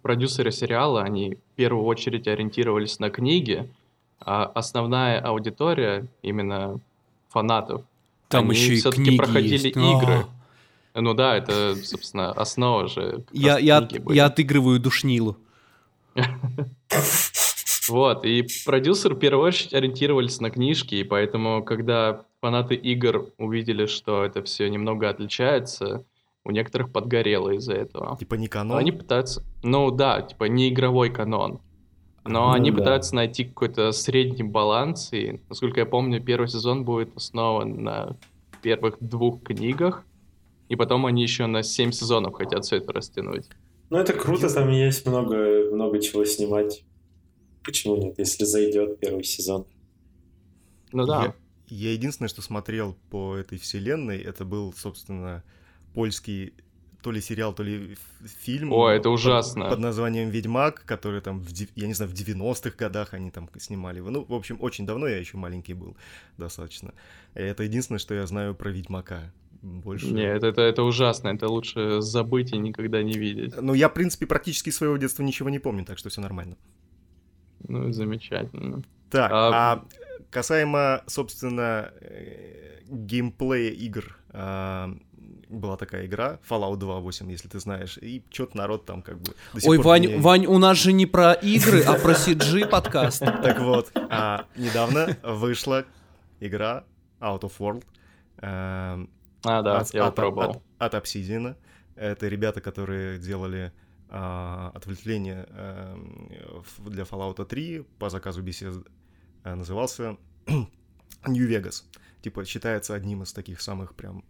продюсеры сериала, они в первую очередь ориентировались на книги, а основная аудитория, именно фанатов, Там они еще и все-таки книги проходили есть. игры. А. Ну да, это, собственно, основа же. Я, я, я отыгрываю душнилу. Вот, и продюсеры в первую очередь ориентировались на книжки, и поэтому, когда фанаты игр увидели, что это все немного отличается, у некоторых подгорело из-за этого. Типа не канон? Они пытаются... Ну да, типа не игровой канон. Но Ну они да. пытаются найти какой-то средний баланс, и, насколько я помню, первый сезон будет основан на первых двух книгах, и потом они еще на семь сезонов хотят все это растянуть. Ну, это круто, там есть много, много чего снимать. Почему нет, если зайдет первый сезон? Ну да. Я, я единственное, что смотрел по этой вселенной, это был, собственно, польский то ли сериал, то ли фильм. О, это под- ужасно. Под, названием «Ведьмак», который там, в, я не знаю, в 90-х годах они там снимали его. Ну, в общем, очень давно, я еще маленький был достаточно. И это единственное, что я знаю про «Ведьмака». Больше... Не, это, это, это ужасно, это лучше забыть и никогда не видеть. Ну, я, в принципе, практически своего детства ничего не помню, так что все нормально. Ну, замечательно. Так, А- а, касаемо, собственно, э, геймплея игр, а, была такая игра, Fallout 2.8, если ты знаешь, и что-то народ там как бы... до сих Ой, пор Вань, меня- Вань, у нас же не про игры, а про CG подкаст. Так вот, а, недавно вышла игра Out of World. эм, А, да, от, я от- от- от Obsidian. Это ребята, которые делали а, отвлечение эм, для Fallout 3 по заказу Bethesda. Э, Назывался New Vegas. Типа считается одним из таких самых прям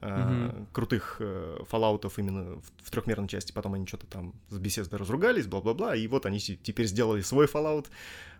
э, Мгм. крутых э, фоллаутов именно в, в трехмерной части. Потом они что-то там с Bethesda разругались, бла-бла-бла. И вот они теперь сделали свой Fallout.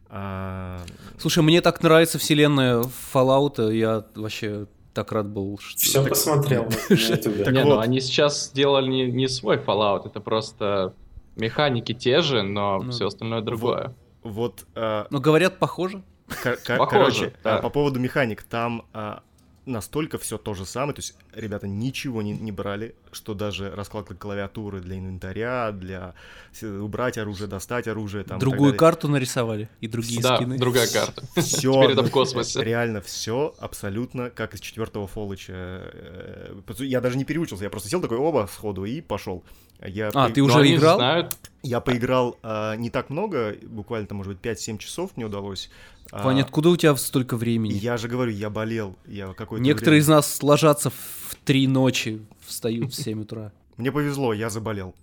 А, Слушай, мне так нравится вселенная Fallout, я вообще так рад был. Что... Все посмотрел. Так не, вот. ну они сейчас сделали не, не свой Fallout, это просто механики те же, но Ну, все остальное другое. вот Но говорят, похоже. Похоже, Короче, а, по поводу механик, там а, настолько все то же самое, то есть ребята ничего не, не брали, что даже раскладка клавиатуры для инвентаря, для с- убрать оружие, достать оружие, там, Другую карту нарисовали и другие да, скины. другая карта. Все, Теперь это в космосе. Реально все абсолютно как из четвертого Фолыча. Э, э, Я даже не переучился, я просто сел такой, оба, сходу, и пошел. Я А, по- ты Но уже они играл? знают, Я поиграл а, не так много, буквально, там, может быть, 5-7 часов мне удалось. А, Ваня, откуда у тебя столько времени? Я же говорю, я болел. Я какое-то Некоторые время- из нас ложатся в три ночи, встают в 7 утра. Мне повезло, я заболел.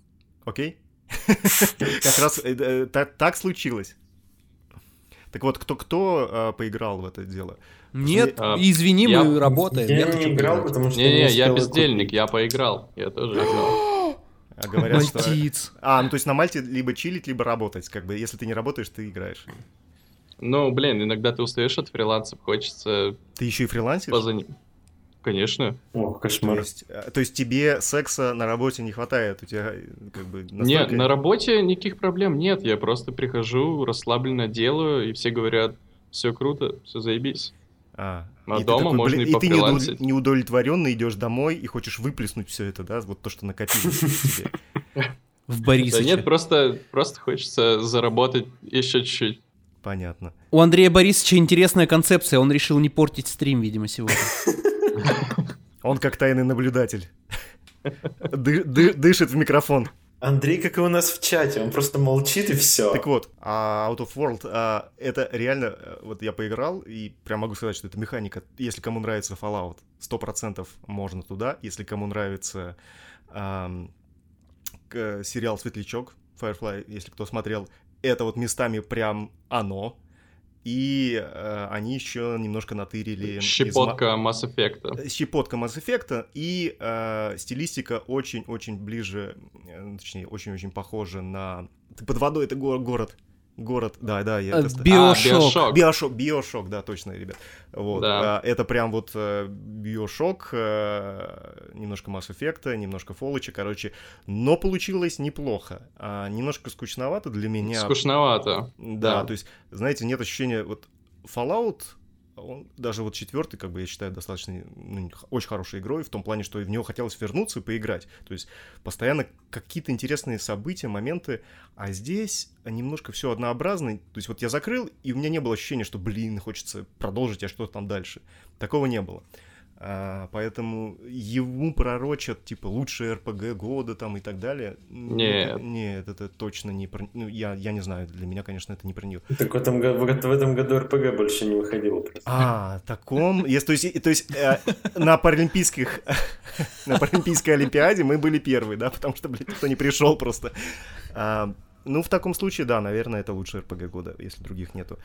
Окей? Как раз э, э, та- так случилось. Так вот, кто-кто а, поиграл в это дело? Нет, А, извини, я- мы работаем. Я не играл, потому что не-не, я бездельник, я поиграл, я тоже играл. А говорят, что... Мальтиц. А, ну то есть на Мальте либо чилить, либо работать. Как бы, если ты не работаешь, ты играешь. Ну, блин, иногда ты устаешь от фрилансов, хочется Ты еще и фрилансишь? поза ним. Конечно. О, То кошмар. есть, э, то есть тебе секса на работе не хватает? У тебя э, как бы Нет, настолько- на работе никаких проблем нет. Я просто прихожу, расслабленно делаю, и все говорят, все круто, все заебись. А, А и ты дома такой, можно блин, и и ты неудовлет- пофрилансить. неудовлетворенный идешь домой и хочешь выплеснуть все это, да, вот то, что накопилось в. В Да Борисовиче. нет, просто, просто хочется заработать еще чуть-чуть. Понятно. У Андрея Борисовича интересная концепция. Он решил не портить стрим, видимо, сегодня. Он как тайный наблюдатель. Ды- ды- Дышит в микрофон. Андрей, как и у нас в чате, он просто молчит и все. Так вот, а Out of World, а, это реально, э, вот я поиграл, и прям могу сказать, что это механика. Если кому нравится Fallout, 100% можно туда. Если кому нравится к- сериал «Светлячок», Firefly, если кто смотрел, это вот местами прям оно. И э, они еще немножко натырили... из Щепотка Mass Effect. щепотка Mass Effect, и э, стилистика очень-очень ближе, э, точнее, очень-очень похожа на... Под водой это го- город. Город, да, да, я Э, это ста- Биошок. А, Биошок. Биошок, Биошок, да, точно, ребят. Вот. Да. а, это прям вот э, Биошок, э, немножко Mass Effect, немножко Фолыча, короче. Но получилось неплохо. А, немножко скучновато для меня. Скучновато. Да, Да. то есть, знаете, нет ощущения, вот Fallout, он даже вот четвертый, как бы я считаю, достаточно ну, очень хорошей игрой, в том плане, что в него хотелось вернуться и поиграть. То есть постоянно какие-то интересные события, моменты, а здесь немножко все однообразно. То есть вот я закрыл, и у меня не было ощущения, что, блин, хочется продолжить, а что там дальше. Такого не было. А, поэтому ему пророчат, типа, лучшие РПГ года там и так далее. Нет. Это, нет, это точно не про... Ну, я, я не знаю, для меня, конечно, это не про него. Так в этом, в в этом году РПГ больше не выходило просто. А, таком... Если, то есть, то есть э, на паралимпийских... на паралимпийской олимпиаде мы были первые, да, потому что, блядь, никто не пришел просто. А, ну, в таком случае, да, наверное, это лучший РПГ года, если других нету.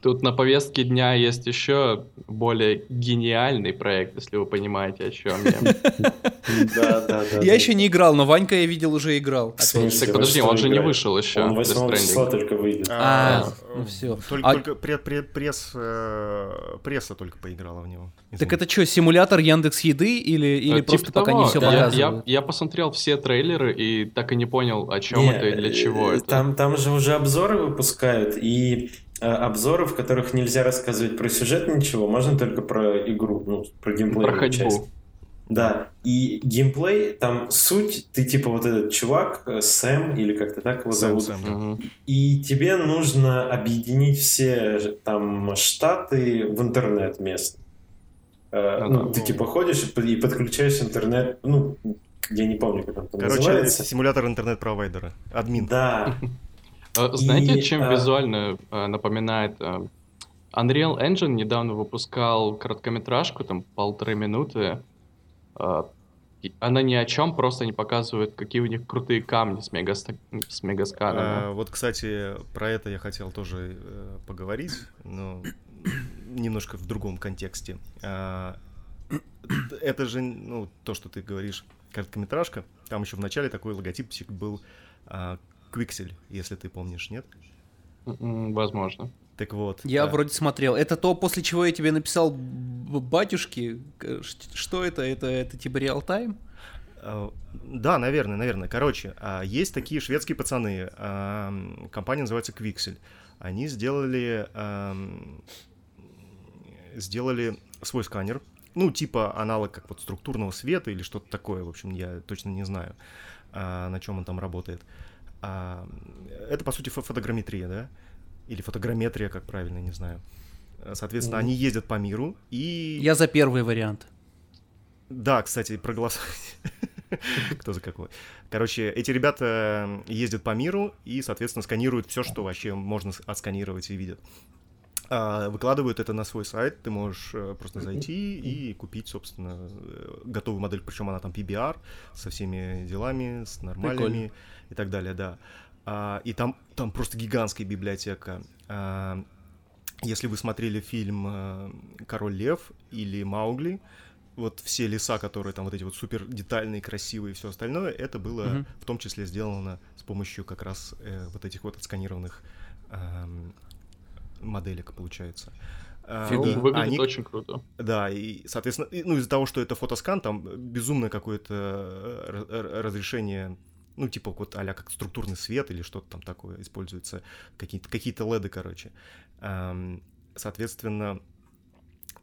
Тут на повестке дня есть еще более гениальный проект, если вы понимаете, о чем я. Да, да, да. Я еще не играл, но Ванька я видел уже играл. Так подожди, он же не вышел еще. Он Death 8 Stranding. числа только выйдет. А, ну всё. Только, А- э, пресса только поиграла в него. Так это что, симулятор Яндекс Еды или, или Э, просто типа пока не все показывают? я посмотрел все трейлеры и так и не понял, о чем это и для чего э, это. Там, там же уже обзоры выпускают, и обзоры, в которых нельзя рассказывать про сюжет ничего, можно только про игру, ну, про геймплей. Про ходьбу. Да, и геймплей, там суть, ты типа вот этот чувак, э, Сэм, или как-то так его Сэм, зовут, Сэм, да. И тебе нужно объединить все там штаты в интернет местный. Э, Ну да. ты типа ходишь и под- и подключаешь интернет, ну, я не помню, как он там Короче, называется. симулятор интернет-провайдера. Админ. Да, Э, Знаете, И, чем а- визуально э, напоминает? э, Unreal Engine недавно выпускал короткометражку, там полторы минуты. Она ни о чем, просто не показывает, какие у них крутые камни с, мегаста- с мегасканами. А, вот, кстати, про это я хотел тоже э, поговорить, но немножко в другом контексте. А, это же, ну, то, что ты говоришь, короткометражка. Там еще в начале такой логотипчик был а, Quixel, если ты помнишь, нет? М, Возможно. Так вот. Я а, вроде смотрел. Это то, после чего я тебе написал батюшки. Что это? Это, это типа реал-тайм? А, Да, наверное, наверное. Короче, а, есть такие шведские пацаны. ам, Компания называется Quixel. Они сделали ам, сделали свой сканер. Ну, типа аналог как вот структурного света или что-то такое. В общем, я точно не знаю, а, на чем он там работает. А, Это, по сути, фо- фотограмметрия, да? Или фотограмметрия, как правильно, не знаю. А, Соответственно, они ездят по миру и... Я за первый вариант. Да, кстати, проголосовать. Кто за какой. Короче, эти ребята ездят по миру и, соответственно, сканируют все, что вообще можно отсканировать и видят. А, Выкладывают это на свой сайт, ты можешь э, просто зайти и купить, собственно, э, готовую модель, причем она там PBR, со всеми делами, с нормальными и так далее, да. А, И там, там просто гигантская библиотека. А, Если вы смотрели фильм э, «Король лев» или «Маугли», вот все леса, которые там вот эти вот супер детальные, красивые и все остальное, это было Мгм. в том числе сделано с помощью как раз э, вот этих вот отсканированных моделек, получается. А, и Выглядит они- очень круто. да, и, соответственно, ну, из-за того, что это фотоскан, там безумное какое-то э, разрешение, ну, типа вот а как структурный свет или что-то там такое используется, какие-то какие леды, короче. Соответственно,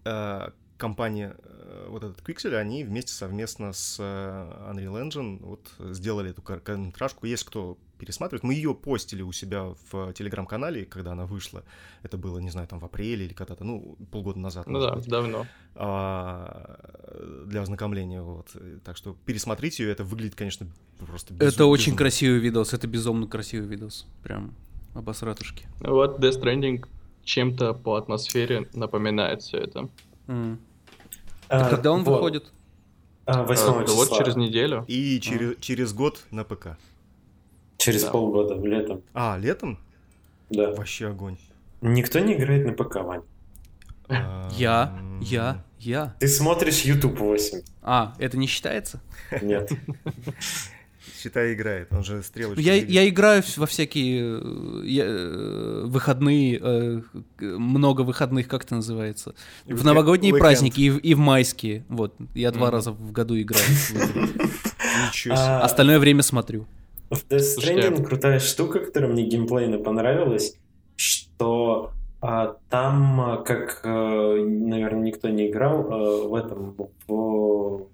э, компания, э, вот этот Quixel, они вместе совместно с Unreal Engine вот сделали эту кор- короткометражку. Есть кто пересматривает. Мы ее постили у себя в телеграм-канале, когда она вышла. Это было, не знаю, там в апреле или когда-то, ну, полгода назад. Ну да, быть давно. а, для ознакомления, вот. Так что пересмотрите ее, это выглядит, конечно, просто безу- это очень безумно. красивый видос, это безумно красивый видос. Прям обосратушки. Вот Death Stranding чем-то по атмосфере напоминает все это. М. А, когда он вот. выходит? А, 8 А, да числа. вот через неделю. И через, через год на ПК. Через Да. полгода, летом. А, летом? Да. Вообще огонь. Никто не играет на ПК, Вань. А, Я, я, я. Ты смотришь YouTube 8. А, это не считается? Нет. Считай, играет. Он же стрелочку Я, я играю во всякие э, я, э, выходные, э, много выходных, как это называется? В новогодние уикенд. праздники и в, и в майские. Вот, я два Мгм. раза в году играю. Ничего себе. А, Остальное время смотрю. В Death Stranding крутая штука, которая мне геймплейно понравилась, что а, там, а, как, э, наверное, никто не играл, э, в этом, в...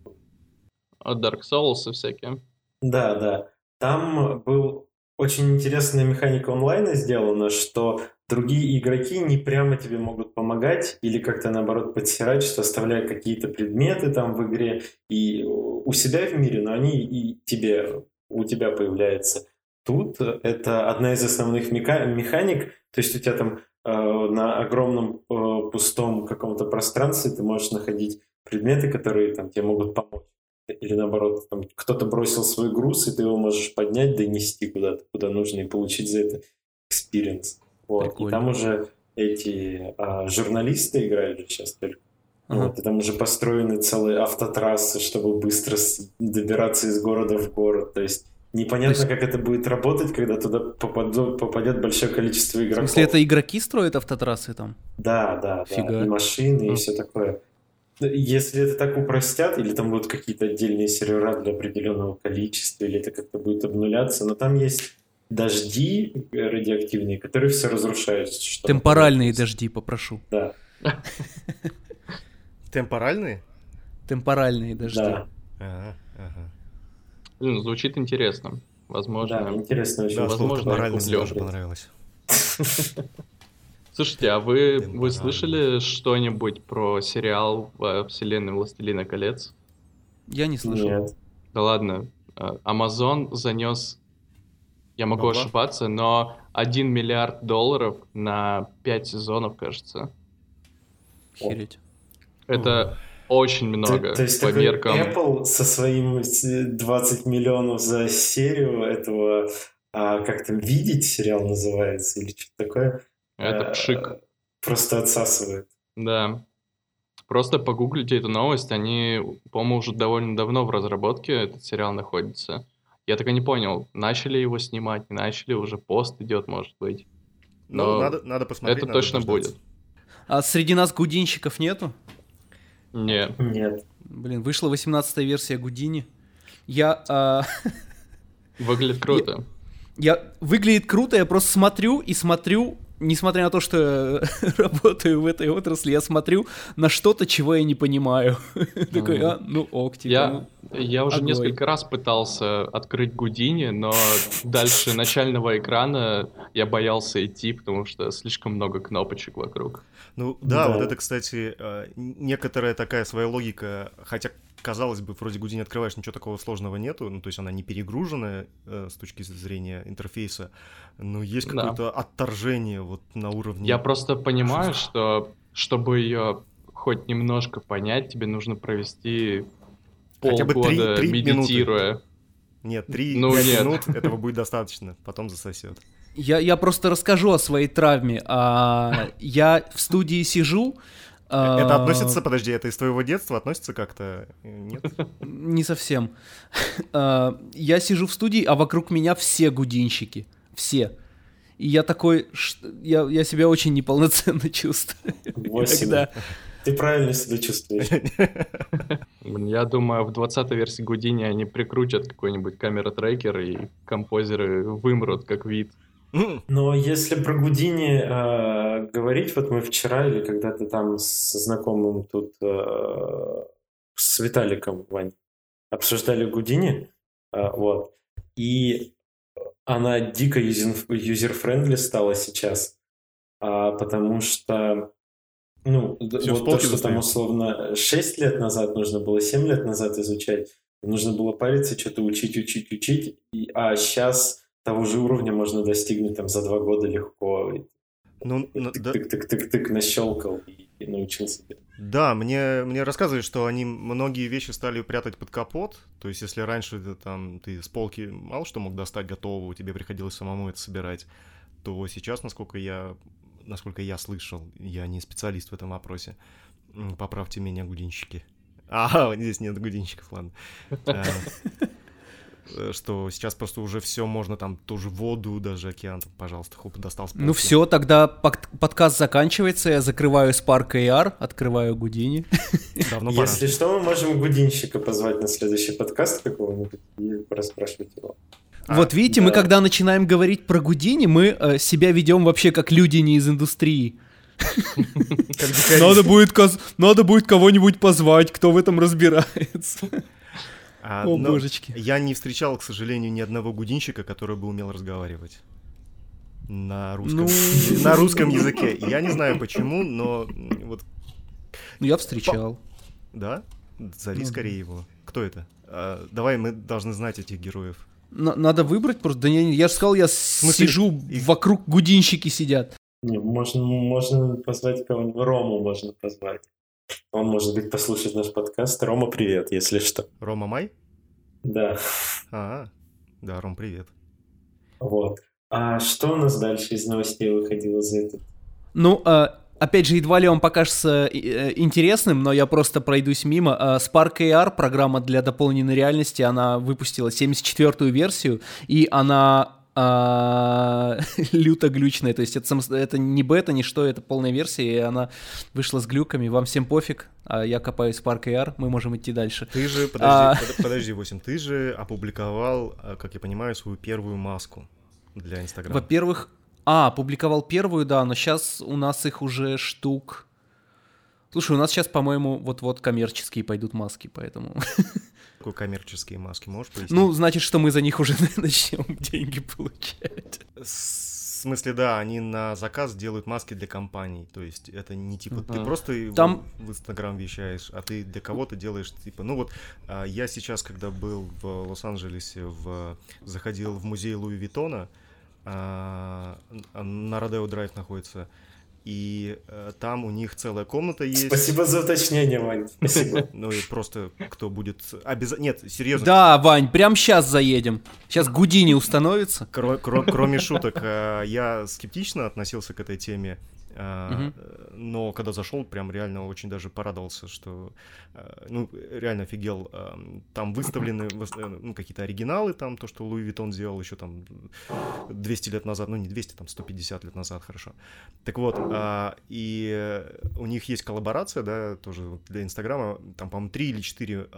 От Dark Souls и всякие. Да, да. Там был очень интересная механика онлайна сделана, что другие игроки не прямо тебе могут помогать или как-то наоборот подсирать, что оставляя какие-то предметы там в игре и у себя в мире, но они и тебе, у тебя появляются. Тут это одна из основных механик, то есть у тебя там э, на огромном э, пустом каком-то пространстве ты можешь находить предметы, которые там тебе могут помочь. Или наоборот, там, кто-то бросил свой груз, и ты его можешь поднять, донести куда-то, куда нужно, и получить за это experience. Вот. И там уже эти а, журналисты играют сейчас только. Ага. Вот, и там уже построены целые автотрассы, чтобы быстро добираться из города в город. То есть непонятно, есть... как это будет работать, когда туда попадет, попадет большое количество игроков. Если это игроки строят автотрассы там? Да, да, Фига. да. И машины, и все такое. Если это так упростят, или там будут какие-то отдельные сервера для определенного количества, или это как-то будет обнуляться, но там есть дожди радиоактивные, которые все разрушают. Темпоральные дожди, попрошу. Да. Темпоральные? Темпоральные дожди. Да. Ага, ага. Блин, звучит интересно. Возможно. Да, интересно очень. Да, Возможно, мне тоже понравилось. Слушайте, а вы, вы слышали что-нибудь про сериал во вселенной Властелина колец? Я не слышал. Нет. Да ладно. А, Amazon занес, я могу Бабла? ошибаться, но 1 миллиард долларов на 5 сезонов, кажется. Хереть. Это очень много то, то есть по меркам. Apple со своим 20 миллионов за серию этого, а, как там, «Видеть» сериал называется, или что-то такое, это э, пшик. Просто отсасывает. Да. Просто погуглите эту новость, они, по-моему, уже довольно давно в разработке этот сериал находится. Я так и не понял, начали его снимать, не начали, уже пост идет, может быть. Ну, Но ну, надо, надо посмотреть. Это надо точно будет. А среди нас гудинщиков нету? Нет. Нет. Блин, вышла 18-я версия Гудини. Я... А... Выглядит круто. Я... я... Выглядит круто, я просто смотрю и смотрю несмотря на то, что работаю в этой отрасли, я смотрю на что-то, чего я не понимаю. Такой, а, ну ок, типа. Я, ну, я уже несколько раз пытался открыть Гудини, но дальше начального экрана я боялся идти, потому что слишком много кнопочек вокруг. Ну да, вот это, кстати, э, некоторая такая своя логика, хотя казалось бы, вроде Гудини открываешь, ничего такого сложного нету, ну, то есть она не перегруженная э, с точки зрения интерфейса, но есть какое-то да. отторжение вот на уровне... Я просто понимаю, что чтобы ее хоть немножко понять, тебе нужно провести Хотя полгода бы 3, 3 медитируя. Минуты. Нет, 3 ну, нет. минут этого будет достаточно, потом засосет. Я, я просто расскажу о своей травме. А, я в студии сижу, это а, относится, подожди, это из твоего детства относится как-то? Нет? Не совсем. А, я сижу в студии, а вокруг меня все гудинщики. Все. И я такой, я, я себя очень неполноценно чувствую. Когда... Ты правильно себя чувствуешь. Я думаю, в 20-й версии Гудини они прикрутят какой-нибудь камера-трекер, и композеры вымрут как вид. Но если про Гудини э, говорить, вот мы вчера или когда-то там с знакомым тут э, с Виталиком, Вань, обсуждали Гудини, э, вот, и она дико user-friendly стала сейчас, э, потому что ну, Все вот то, что там условно 6 лет назад нужно было, 7 лет назад изучать, нужно было париться, что-то учить, учить, учить, и, а сейчас того же уровня можно достигнуть там за два года легко. Ну, тык-тык-тык-тык нащелкал и, и научился. Да, мне, мне рассказывают, что они многие вещи стали прятать под капот. То есть, если раньше ты, там, ты с полки мало что мог достать готового, тебе приходилось самому это собирать, то сейчас, насколько я, насколько я слышал, я не специалист в этом вопросе, поправьте меня, гудинщики. А, здесь нет гудинщиков, ладно. Э, что сейчас просто уже все можно там тоже воду, даже океан, там, пожалуйста, хоп, достал Ну все, тогда под подкаст заканчивается, я закрываю Spark AR, открываю Гудини. Давно пора. Если что, мы можем Гудинщика позвать на следующий подкаст какого-нибудь и расспрашивать его. А, вот видите, да. мы когда начинаем говорить про Гудини, мы э, себя ведем вообще как люди не из индустрии. Надо будет, надо будет кого-нибудь позвать, кто в этом разбирается. А, О, божечки. Я не встречал, к сожалению, ни одного гудинщика, который бы умел разговаривать. на русском, Ну. на русском языке. Я не знаю почему, но вот Ну, я встречал. да, зови Ну, скорее его. Кто это? А, давай, мы должны знать этих героев. На- надо выбрать просто. Да я, не- я же сказал, я смысле, сижу, их- вокруг гудинщики сидят. Не, можно, можно позвать кого-нибудь. Рому можно позвать. Он, может быть, послушает наш подкаст. Рома, привет, если что. Рома Май? Да, А, да, Ром, привет. вот. А что у нас дальше из новостей выходило за этот? Ну, а, опять же, едва ли он покажется э, интересным, но я просто пройдусь мимо. А, Spark AR, программа для дополненной реальности, она выпустила 74-ю версию, и она а, люто глючная. То есть это, это не бета, не что, это полная версия, и она вышла с глюками. Вам всем пофиг, а я копаю Spark AR, мы можем идти дальше. Ты же, подожди, А. под- подожди, 8, ты же опубликовал, а, как я понимаю, свою первую маску для Инстаграма. Во-первых, а, опубликовал первую, да, но сейчас у нас их уже штук... Слушай, у нас сейчас, по-моему, вот-вот коммерческие пойдут маски, поэтому... Какой коммерческие маски, можешь пояснить? Ну, значит, что мы за них уже начнем деньги получать. В смысле, да, они на заказ делают маски для компаний. То есть это не типа ты Мгм. просто в- Там- в Инстаграм вещаешь, а ты для кого-то делаешь типа. Ну вот а, я сейчас, когда был в Лос-Анджелесе, в заходил в музей Луи Виттона, а, на Родео Драйв находится. И э, там у них целая комната есть. Спасибо за уточнение, Вань. Спасибо. Ну и просто кто будет обязательно. Нет, серьезно. Да, Вань, прям сейчас заедем. Сейчас Гудини установится. Кро- кро- кроме шуток, э, я скептично относился к этой теме, э, но когда зашел, прям реально очень даже порадовался, что, э, ну, реально офигел. э, Там выставлены ну, какие-то оригиналы, там то, что Луи Виттон сделал еще там 200 лет назад, ну не 200, там 150 лет назад, хорошо. Так вот, а, и у них есть коллаборация, да, тоже для Инстаграма, там, по-моему, 3 или 4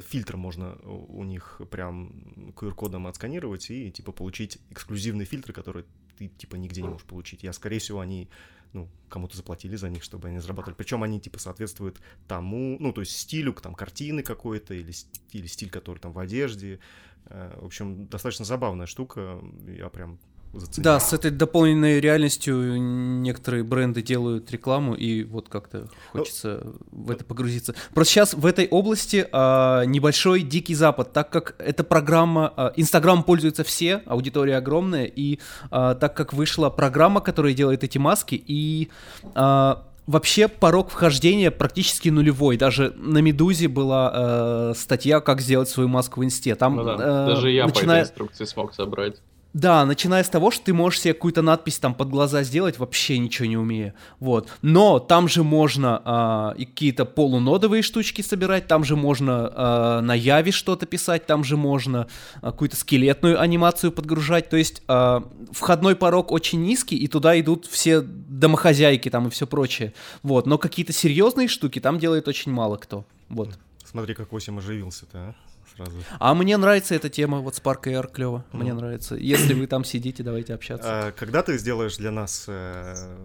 фильтр можно у у них прям QR-кодом отсканировать и, типа, получить эксклюзивный фильтр, который ты, типа, нигде не можешь получить. Я, скорее всего, они, ну, кому-то заплатили за них, чтобы они зарабатывали. Причем они, типа, соответствуют тому, ну, то есть стилю, там, картины какой-то или, или стиль, который там в одежде. Э, В общем, достаточно забавная штука. Я прям заценил. Да, с этой дополненной реальностью некоторые бренды делают рекламу, и вот как-то хочется в это погрузиться. Просто сейчас в этой области а, небольшой дикий запад, так как эта программа, а, Инстаграм пользуются все, аудитория огромная, и а, так как вышла программа, которая делает эти маски, и а, вообще порог вхождения практически нулевой. Даже на Медузе была э, статья, как сделать свою маску в Инсте. Там Ну да, э, Даже я по начиная- этой инструкции смог собрать. Да, начиная с того, что ты можешь себе какую-то надпись там под глаза сделать, вообще ничего не умея. Вот. Но там же можно а, и какие-то полунодовые штучки собирать, там же можно а, на Яве что-то писать, там же можно а, какую-то скелетную анимацию подгружать. То есть а, входной порог очень низкий, и туда идут все домохозяйки там и все прочее. Вот. Но какие-то серьезные штуки там делает очень мало кто. Вот. Смотри, как Осим оживился-то, а? Сразу. А мне нравится эта тема, вот Spark AR клево, мне Мгм. нравится. Если вы там сидите, давайте общаться. А когда ты сделаешь для нас э,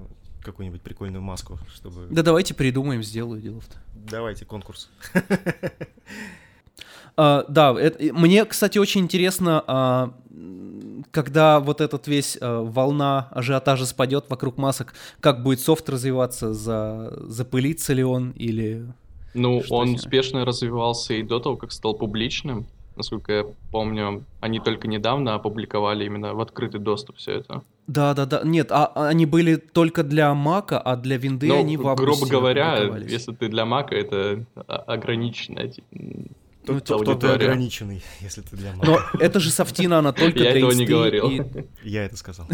какую-нибудь прикольную маску, чтобы... Да давайте придумаем, сделаю делов-то. Давайте конкурс. А, да, это- мне, кстати, очень интересно, м, когда вот этот весь а, волна ажиотажа спадет вокруг масок, как будет софт развиваться, за, запылится ли он или... Ну, Что он успешно развивался и до того, как стал публичным. Насколько я помню, они только недавно опубликовали именно в открытый доступ все это. Да-да-да, нет, а, а они были только для Мака, а для Винды Ну, они в августе грубо говоря, если ты для Мака, это ограниченная ти- Ну, Кто, кто ты ограниченный, если ты для Мака. Но это же софтина, она только Я для этого не говорил. Я это сказал.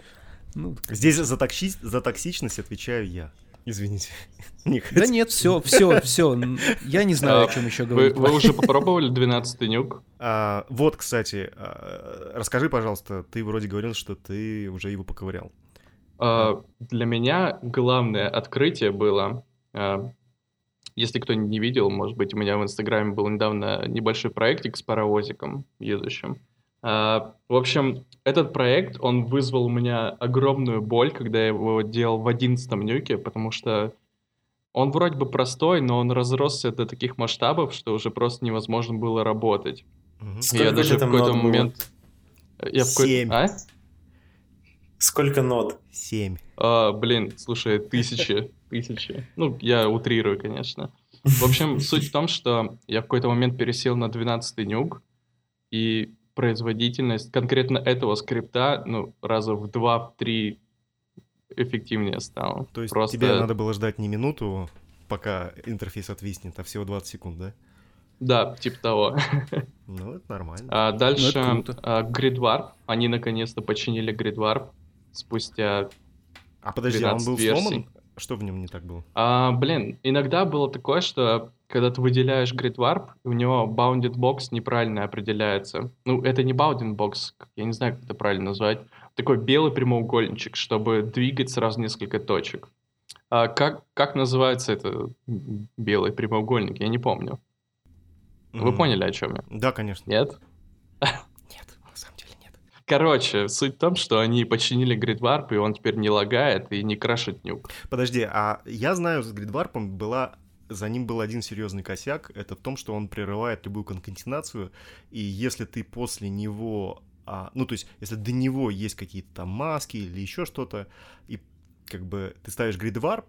ну, Здесь за токсичность отвечаю я. Извините. Не да хотел. нет, все, все, все. Я не знаю, А, о чем еще говорить. вы уже попробовали 12 нюк? А, вот, кстати, а, расскажи, пожалуйста, ты вроде говорил, что ты уже его поковырял. А, Для меня главное открытие было, а, если кто не видел, может быть, у меня в Инстаграме был недавно небольшой проектик с паровозиком едущим. А, В общем, этот проект, он вызвал у меня огромную боль, когда я его делал в одиннадцатом нюке, потому что он вроде бы простой, но он разросся до таких масштабов, что уже просто невозможно было работать. Сколько я даже же в какой-то было? момент... Я в какой- Семь. А? Сколько нод? Семь. А, блин, слушай, тысячи, тысячи. Ну, я утрирую, конечно. В общем, суть в том, что я в какой-то момент пересел на 12 нюк, и производительность конкретно этого скрипта, ну, раза в 2-3 эффективнее стала. То есть Просто... тебе надо было ждать не минуту, пока интерфейс отвиснет, а всего 20 секунд, да? Да, типа того. Ну, это нормально. А дальше Ну, а. Они наконец-то починили Warp спустя... А подожди, а он 12 был версий. сломан? Что в нем не так было? А, блин, иногда было такое, что когда ты выделяешь Grid Warp, у него bounded box неправильно определяется. Ну, это не bounded box, я не знаю, как это правильно назвать. Такой белый прямоугольничек, чтобы двигать сразу несколько точек. А как, как называется это белый прямоугольник? Я не помню. Вы М, поняли, о чем я? Да, конечно. Нет? Нет, на самом деле нет. Короче, суть в том, что они починили Warp, и он теперь не лагает и не крашит нюк. Подожди, а я знаю, с гридварпом была за ним был один серьезный косяк, это в том, что он прерывает любую конкатенацию, и если ты после него, а, ну то есть если до него есть какие-то там маски или еще что-то, и как бы ты ставишь гридварп,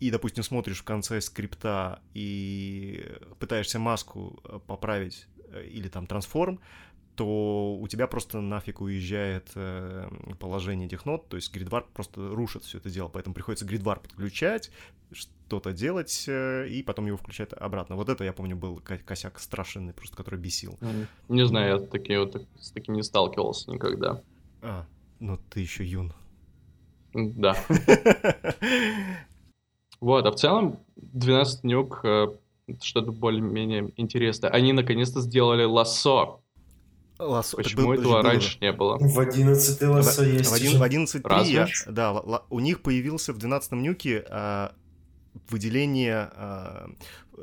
и, допустим, смотришь в конце скрипта и пытаешься маску э, поправить э, или там трансформ, то у тебя просто нафиг уезжает э, положение этих нот, то есть гридварп просто рушит все это дело, поэтому приходится гридварп подключать, что-то делать э, и потом его включать обратно. Вот это, я помню, был ко- косяк страшный, просто который бесил. Не знаю, я такие вот, с таким не сталкивался никогда. А, ну ты еще юн. Да. Вот, а в целом 12 нюк э, что-то более-менее интересное. Они наконец-то сделали лассо. Это Почему был- этого было. раньше не было? В 11 лосо В- есть в один- уже. в 11.3, Разве? я- да, ла- ла- у них появился в 12 нюке а, выделение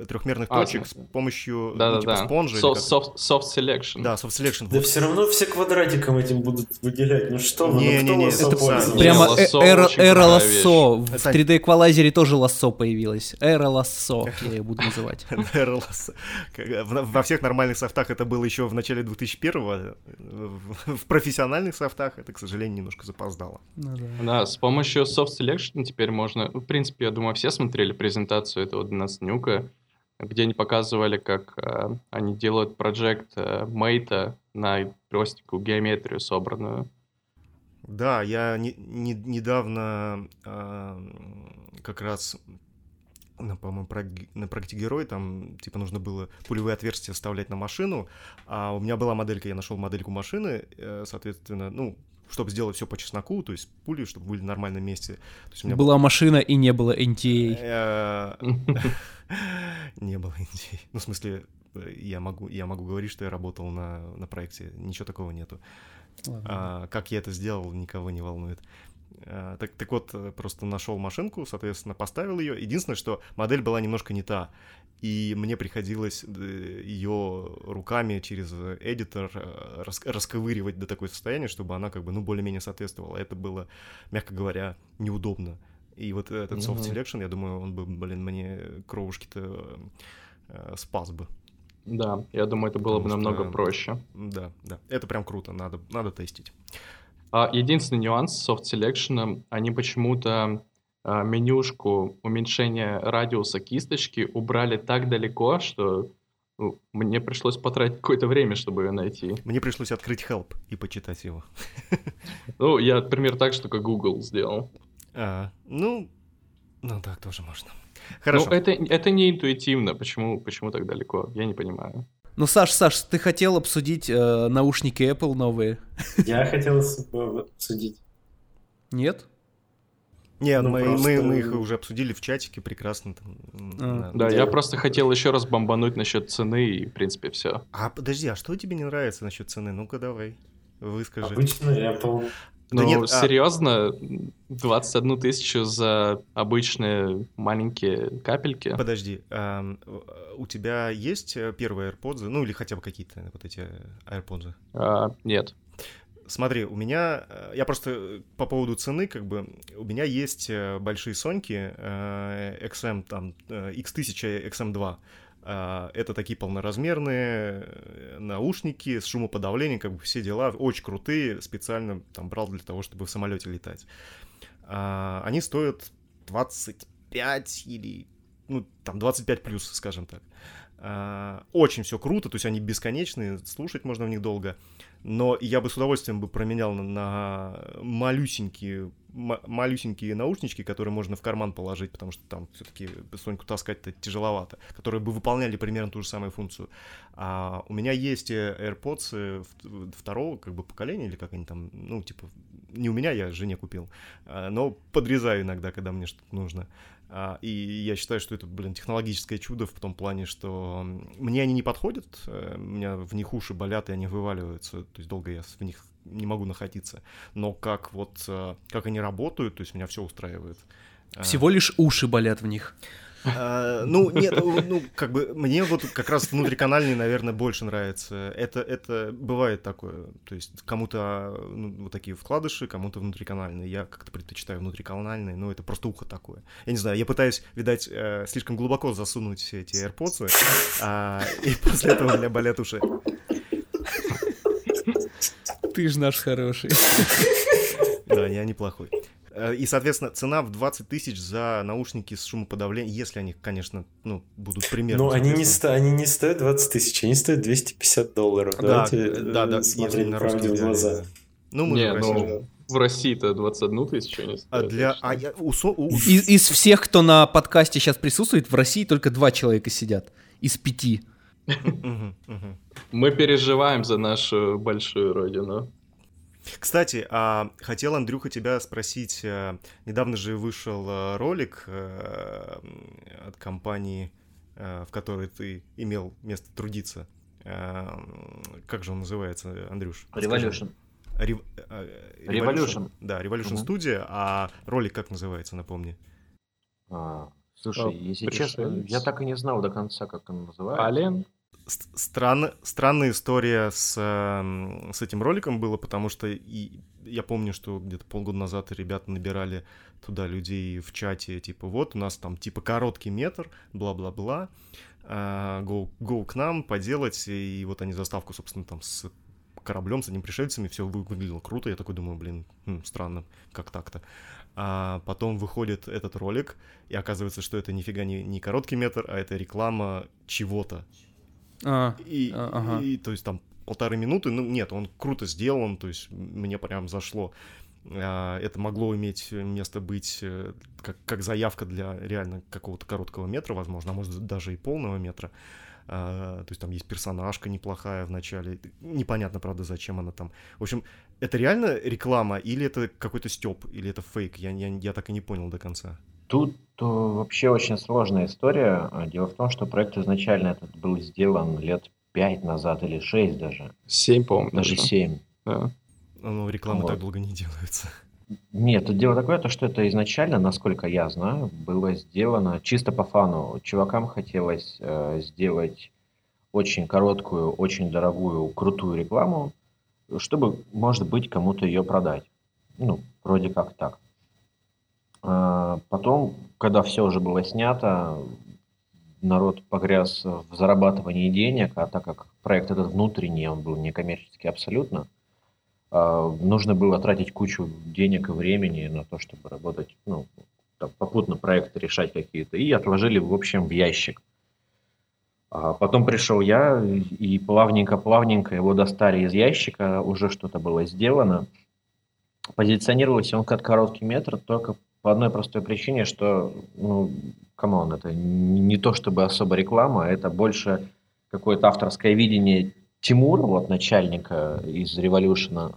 трехмерных А, точек с помощью ну, Да-да-да. типа спонжа. или Soft, soft- selection. Да, soft selection. Да Вот. все равно все квадратиком этим будут выделять. Ну что вы, Не, ну кто не, не, лосо это пользуется? Прямо э- лассо эра, эра лассо. В Сань. 3D эквалайзере тоже лассо появилось. Эра лассо, я ее буду называть. RLS. Как- в- Во всех нормальных софтах это было еще в начале 2001-го. В в профессиональных софтах это, к сожалению, немножко запоздало. Ну да. Да, с помощью Soft Selection теперь можно... ну, В принципе, я думаю, все смотрели презентацию этого 12 нюка, где они показывали, как э, они делают проект мейта на простенькую геометрию собранную. Да, я не- не- недавно а, как раз на, по-моему, проек- на проекте Герой, там, типа, нужно было пулевые отверстия вставлять на машину, а у меня была моделька, я нашел модельку машины, э, соответственно, ну, чтобы сделать все по чесноку, то есть пули, чтобы были в нормальном месте. То есть у меня Была машина и не было NTA. Э, Не было идей. Ну, в смысле, э, я могу, я могу говорить, что я работал на, на проекте. Ничего такого нету. А, как я это сделал, никого не волнует. А, так, так вот, просто нашел машинку, соответственно, поставил ее. Единственное, что модель была немножко не та. И мне приходилось ее руками через эдитор э, рас- расковыривать до такой состояния, чтобы она как бы, ну, более-менее соответствовала. Это было, мягко говоря, неудобно. И вот этот soft selection, я думаю, он бы, блин, мне кровушки-то э, спас бы. Да, я думаю, это было бы Потому намного что- проще. Да, да. Это прям круто, надо, надо тестить. А единственный нюанс Soft Selection, они почему-то менюшку уменьшения радиуса кисточки убрали так далеко, что ну, мне пришлось потратить какое-то время, чтобы ее найти. Мне пришлось открыть help и почитать его. Ну, я, например, так, что как Google сделал. А, ну, ну так тоже можно. Хорошо. Ну, это, это не интуитивно. Почему, почему так далеко? Я не понимаю. Ну, Саш, Саш, ты хотел обсудить э, наушники Apple новые? Я хотел э, обсудить. Нет? Не, ну, мы, просто- мы, мы их уже обсудили в чатике прекрасно. Там, А. на- Да, Да. я просто хотел еще раз бомбануть насчет цены, и, в принципе, все. А подожди, а что тебе не нравится насчет цены? Ну-ка давай, выскажи. Обычно Apple... Да Ну, нет, а- серьезно, 21 тысячу за обычные маленькие капельки? Подожди, ам, у тебя есть э, первые AirPods, ну или хотя бы какие-то вот эти AirPods? А, нет. Смотри, у меня, э, я просто э, по поводу цены, как бы, у меня есть э, большие Соньки, XM, там, э, X1000, XM2, А, это такие полноразмерные наушники с шумоподавлением, как бы все дела, очень крутые, специально там брал для того, чтобы в самолете летать. Они стоят 25 или, ну, там 25 плюс, скажем так. Очень все круто, то есть они бесконечные, слушать можно в них долго. Но я бы с удовольствием бы променял на, на малюсенькие, малюсенькие наушнички, которые можно в карман положить, потому что там все-таки Соньку таскать-то тяжеловато, которые бы выполняли примерно ту же самую функцию. А у меня есть AirPods э, второго как бы поколения, или как они там, ну, типа, не у меня, я жене купил, а, но подрезаю иногда, когда мне что-то нужно. А, и я считаю, что это, блин, технологическое чудо в том плане, что мне они не подходят, э, у меня в них уши болят, и они вываливаются, то есть долго я в них не могу находиться. Но как вот, э, как они работают, то есть меня все устраивает. Всего лишь уши болят в них. А, ну, нет, ну, ну, как бы мне вот как раз внутриканальный, наверное, больше нравится. Это, это бывает такое. То есть кому-то ну, вот такие вкладыши, кому-то внутриканальные. Я как-то предпочитаю внутриканальные, но это просто ухо такое. Я не знаю, я пытаюсь, видать, э, слишком глубоко засунуть эти AirPods, а, и после этого у меня болят уши. Ты ж наш хороший. Да, я неплохой. Э, и, соответственно, цена в 20 тысяч за наушники с шумоподавлением, если они, конечно, ну, будут примерно... Ну, они не, сто... они не стоят 20 тысяч, они стоят 250 долларов. Да, Давайте э, да, да, смотреть на русский в глаза. Ну, мы не, ну, в России-то 21 тысячу не стоят. А для... А я, у, у... Из, из всех, кто на подкасте сейчас присутствует, в России только два человека сидят. Из пяти. Мы переживаем за нашу большую родину. Кстати, а, хотел, Андрюха, тебя спросить. А, недавно же вышел а, ролик а, от компании, а, в которой ты имел место трудиться. А, как же он называется, Андрюш? Revolution. Рев... Revolution. Revolution. Да, Revolution угу. Studio. А ролик как называется, напомни? А, слушай, а, если честно, я так и не знал до конца, как он называется. Ален? Странно, странная история с, с этим роликом была, потому что и, я помню, что где-то полгода назад ребята набирали туда людей в чате, типа, вот у нас там типа короткий метр, бла-бла-бла, go, go к нам поделать, и вот они заставку, собственно, там с кораблем, с одним пришельцами, все выглядело круто, я такой думаю, блин, хм, странно, как так-то. А потом выходит этот ролик, и оказывается, что это нифига не, не короткий метр, а это реклама чего-то. А, и, а, ага. и, то есть там полторы минуты, ну нет, он круто сделан, то есть мне прям зашло. А, это могло иметь место быть э, как, как заявка для реально какого-то короткого метра, возможно, а может даже и полного метра. Uh, то есть там есть персонажка неплохая в начале. Непонятно, правда, зачем она там. В общем, это реально реклама или это какой-то степ, или это фейк? Я, я, я так и не понял до конца. Тут э, вообще очень сложная история. А, дело в том, что проект изначально этот был сделан лет пять назад или шесть даже. Семь, по-моему. Даже семь. Да. Ну, рекламы вот. так долго не делаются. Нет, тут дело такое, то, что это изначально, насколько я знаю, было сделано чисто по фану. Чувакам хотелось э, сделать очень короткую, очень дорогую, крутую рекламу, чтобы, может быть, кому-то ее продать. Ну, вроде как так. А, потом, когда все уже было снято, народ погряз в зарабатывании денег, а так как проект этот внутренний, он был некоммерческий абсолютно, а, нужно было тратить кучу денег и времени на то, чтобы работать, ну, там, попутно проекты решать какие-то, и отложили, в общем, в ящик. А потом пришел я, и плавненько-плавненько его достали из ящика, уже что-то было сделано. Позиционировался он как короткий метр, только по одной простой причине, что, ну, come on, это не то чтобы особо реклама, это больше какое-то авторское видение Тимура, вот начальника из Revolution а.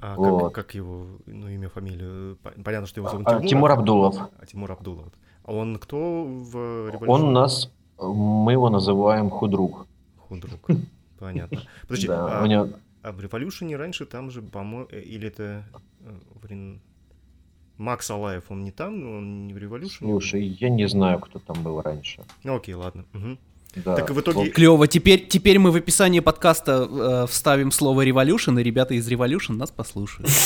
А вот. как, как его, ну, имя, фамилию? Понятно, что его зовут а, Тимур. Тимур Абдулов. А, Тимур Абдулов. А он кто в Revolution е? Он у нас, мы его называем Худрук. Худрук, понятно. Подожди, а, а в Революшене раньше там же, по-моему, э, или это... Блин, Макс Алаев, он не там, он не в Revolution? Слушай, я не знаю, кто там был раньше. Ну окей, ладно. Угу. Да. Так в итоге... Клево. Теперь, теперь мы в описании подкаста э, вставим слово Revolution, и ребята из Revolution нас послушают.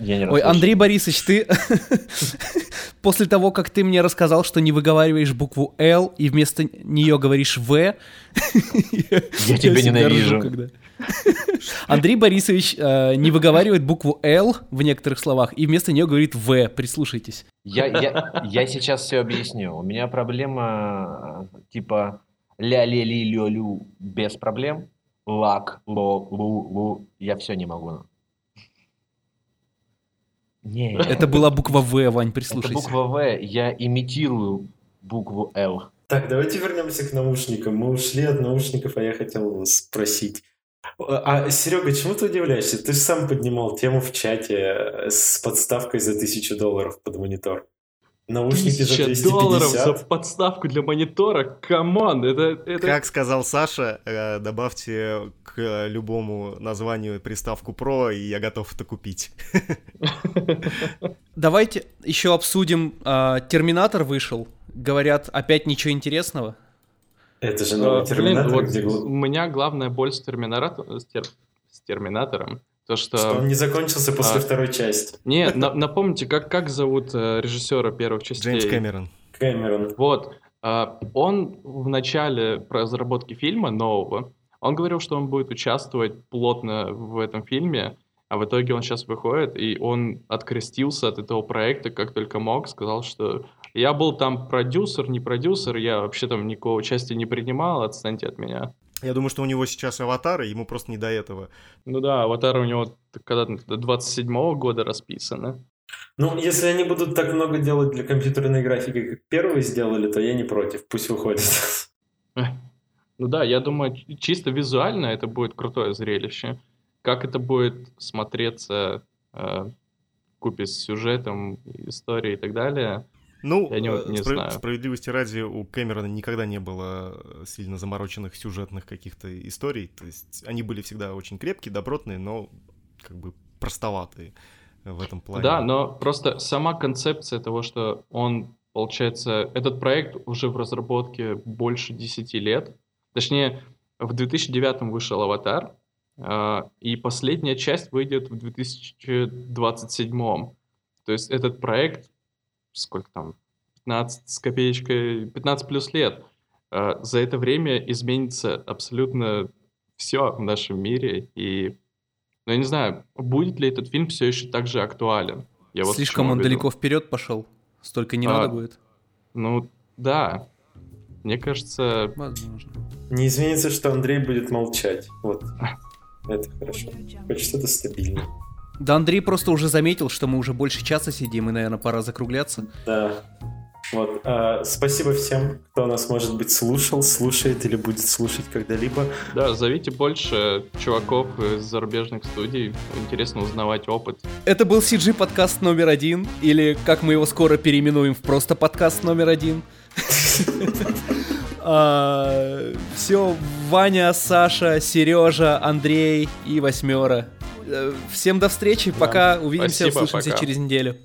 Ой. Андрей Борисович, ты после того, как ты мне рассказал, что не выговариваешь букву «Л» и вместо нее говоришь «В», я тебя ненавижу. Андрей Борисович э, не выговаривает букву «Л» в некоторых словах и вместо нее говорит «В». Прислушайтесь. Я, я, я сейчас все объясню. У меня проблема э, типа ля ле ли лё лю без проблем. Лак, ло, лу, лу. Я все не могу. Не, Это была буква «В», Вань, это прислушайся. буква В. Я имитирую букву Л. Так, давайте вернемся к наушникам. Мы ушли от наушников, а я хотел вас спросить. А, Серега, чему ты удивляешься? Ты же сам поднимал тему в чате э, с подставкой за тысячу долларов под монитор. Наушники за Тысяча долларов за 250. подставку для монитора? Come on, это... это... Как сказал Саша, э, добавьте к любому названию приставку Pro, и я готов это купить. Давайте еще обсудим. а, Терминатор вышел. Говорят, опять ничего интересного. Это же А, новый блин, терминатор, вот где гл- у меня главная боль с, терминатор- с, тер- с терминатором, то что... что он не закончился после а, второй части. Не, на- напомните, как, как зовут э, режиссера первых частей? Джеймс Кэмерон. Кэмерон. Вот, а, он в начале разработки фильма нового, он говорил, что он будет участвовать плотно в этом фильме, а в итоге он сейчас выходит, и он открестился от этого проекта как только мог, сказал, что я был там продюсер, не продюсер, я вообще там никакого участия не принимал, отстаньте от меня. Я думаю, что у него сейчас аватар, и ему просто не до этого. Ну да, аватар у него когда-то до 27 года расписано. Ну, если они будут так много делать для компьютерной графики, как первые сделали, то я не против. Пусть выходит. Ну да, я думаю, чисто визуально это будет крутое зрелище. Как это будет смотреться э, купе с сюжетом, историей и так далее. Ну, Я не- э, не спра- знаю. справедливости ради, у Кэмерона никогда не было э, сильно замороченных сюжетных каких-то историй. То есть они были всегда очень крепкие, добротные, но как бы простоватые в этом плане. Да, но просто сама концепция того, что он, получается, этот проект уже в разработке больше 10 лет. Точнее, в 2009 вышел «Аватар», а, и последняя часть выйдет в 2027. То есть этот проект, сколько там, 15 с копеечкой, 15 плюс лет. А, За это время изменится абсолютно все в нашем мире, и ну, я не знаю, будет ли этот фильм все еще так же актуален. Я вот Слишком он веду. далеко вперед пошел. Столько не А, надо будет. Ну, да. Мне кажется, Возможно. Не изменится, что Андрей будет молчать. Вот. Это хорошо. Хоть что-то стабильное. Да Андрей просто уже заметил, что мы уже больше часа сидим, и, наверное, пора закругляться. Да. Вот. а, спасибо всем, кто нас, может быть, слушал, слушает или будет слушать когда-либо. да, зовите больше чуваков из зарубежных студий. Интересно узнавать опыт. Это был CG подкаст номер один, или как мы его скоро переименуем в просто подкаст номер один. Все, Ваня, Саша, Сережа, Андрей и восьмера. Э, Всем до встречи, пока увидимся, Спасибо, услышимся пока. через неделю.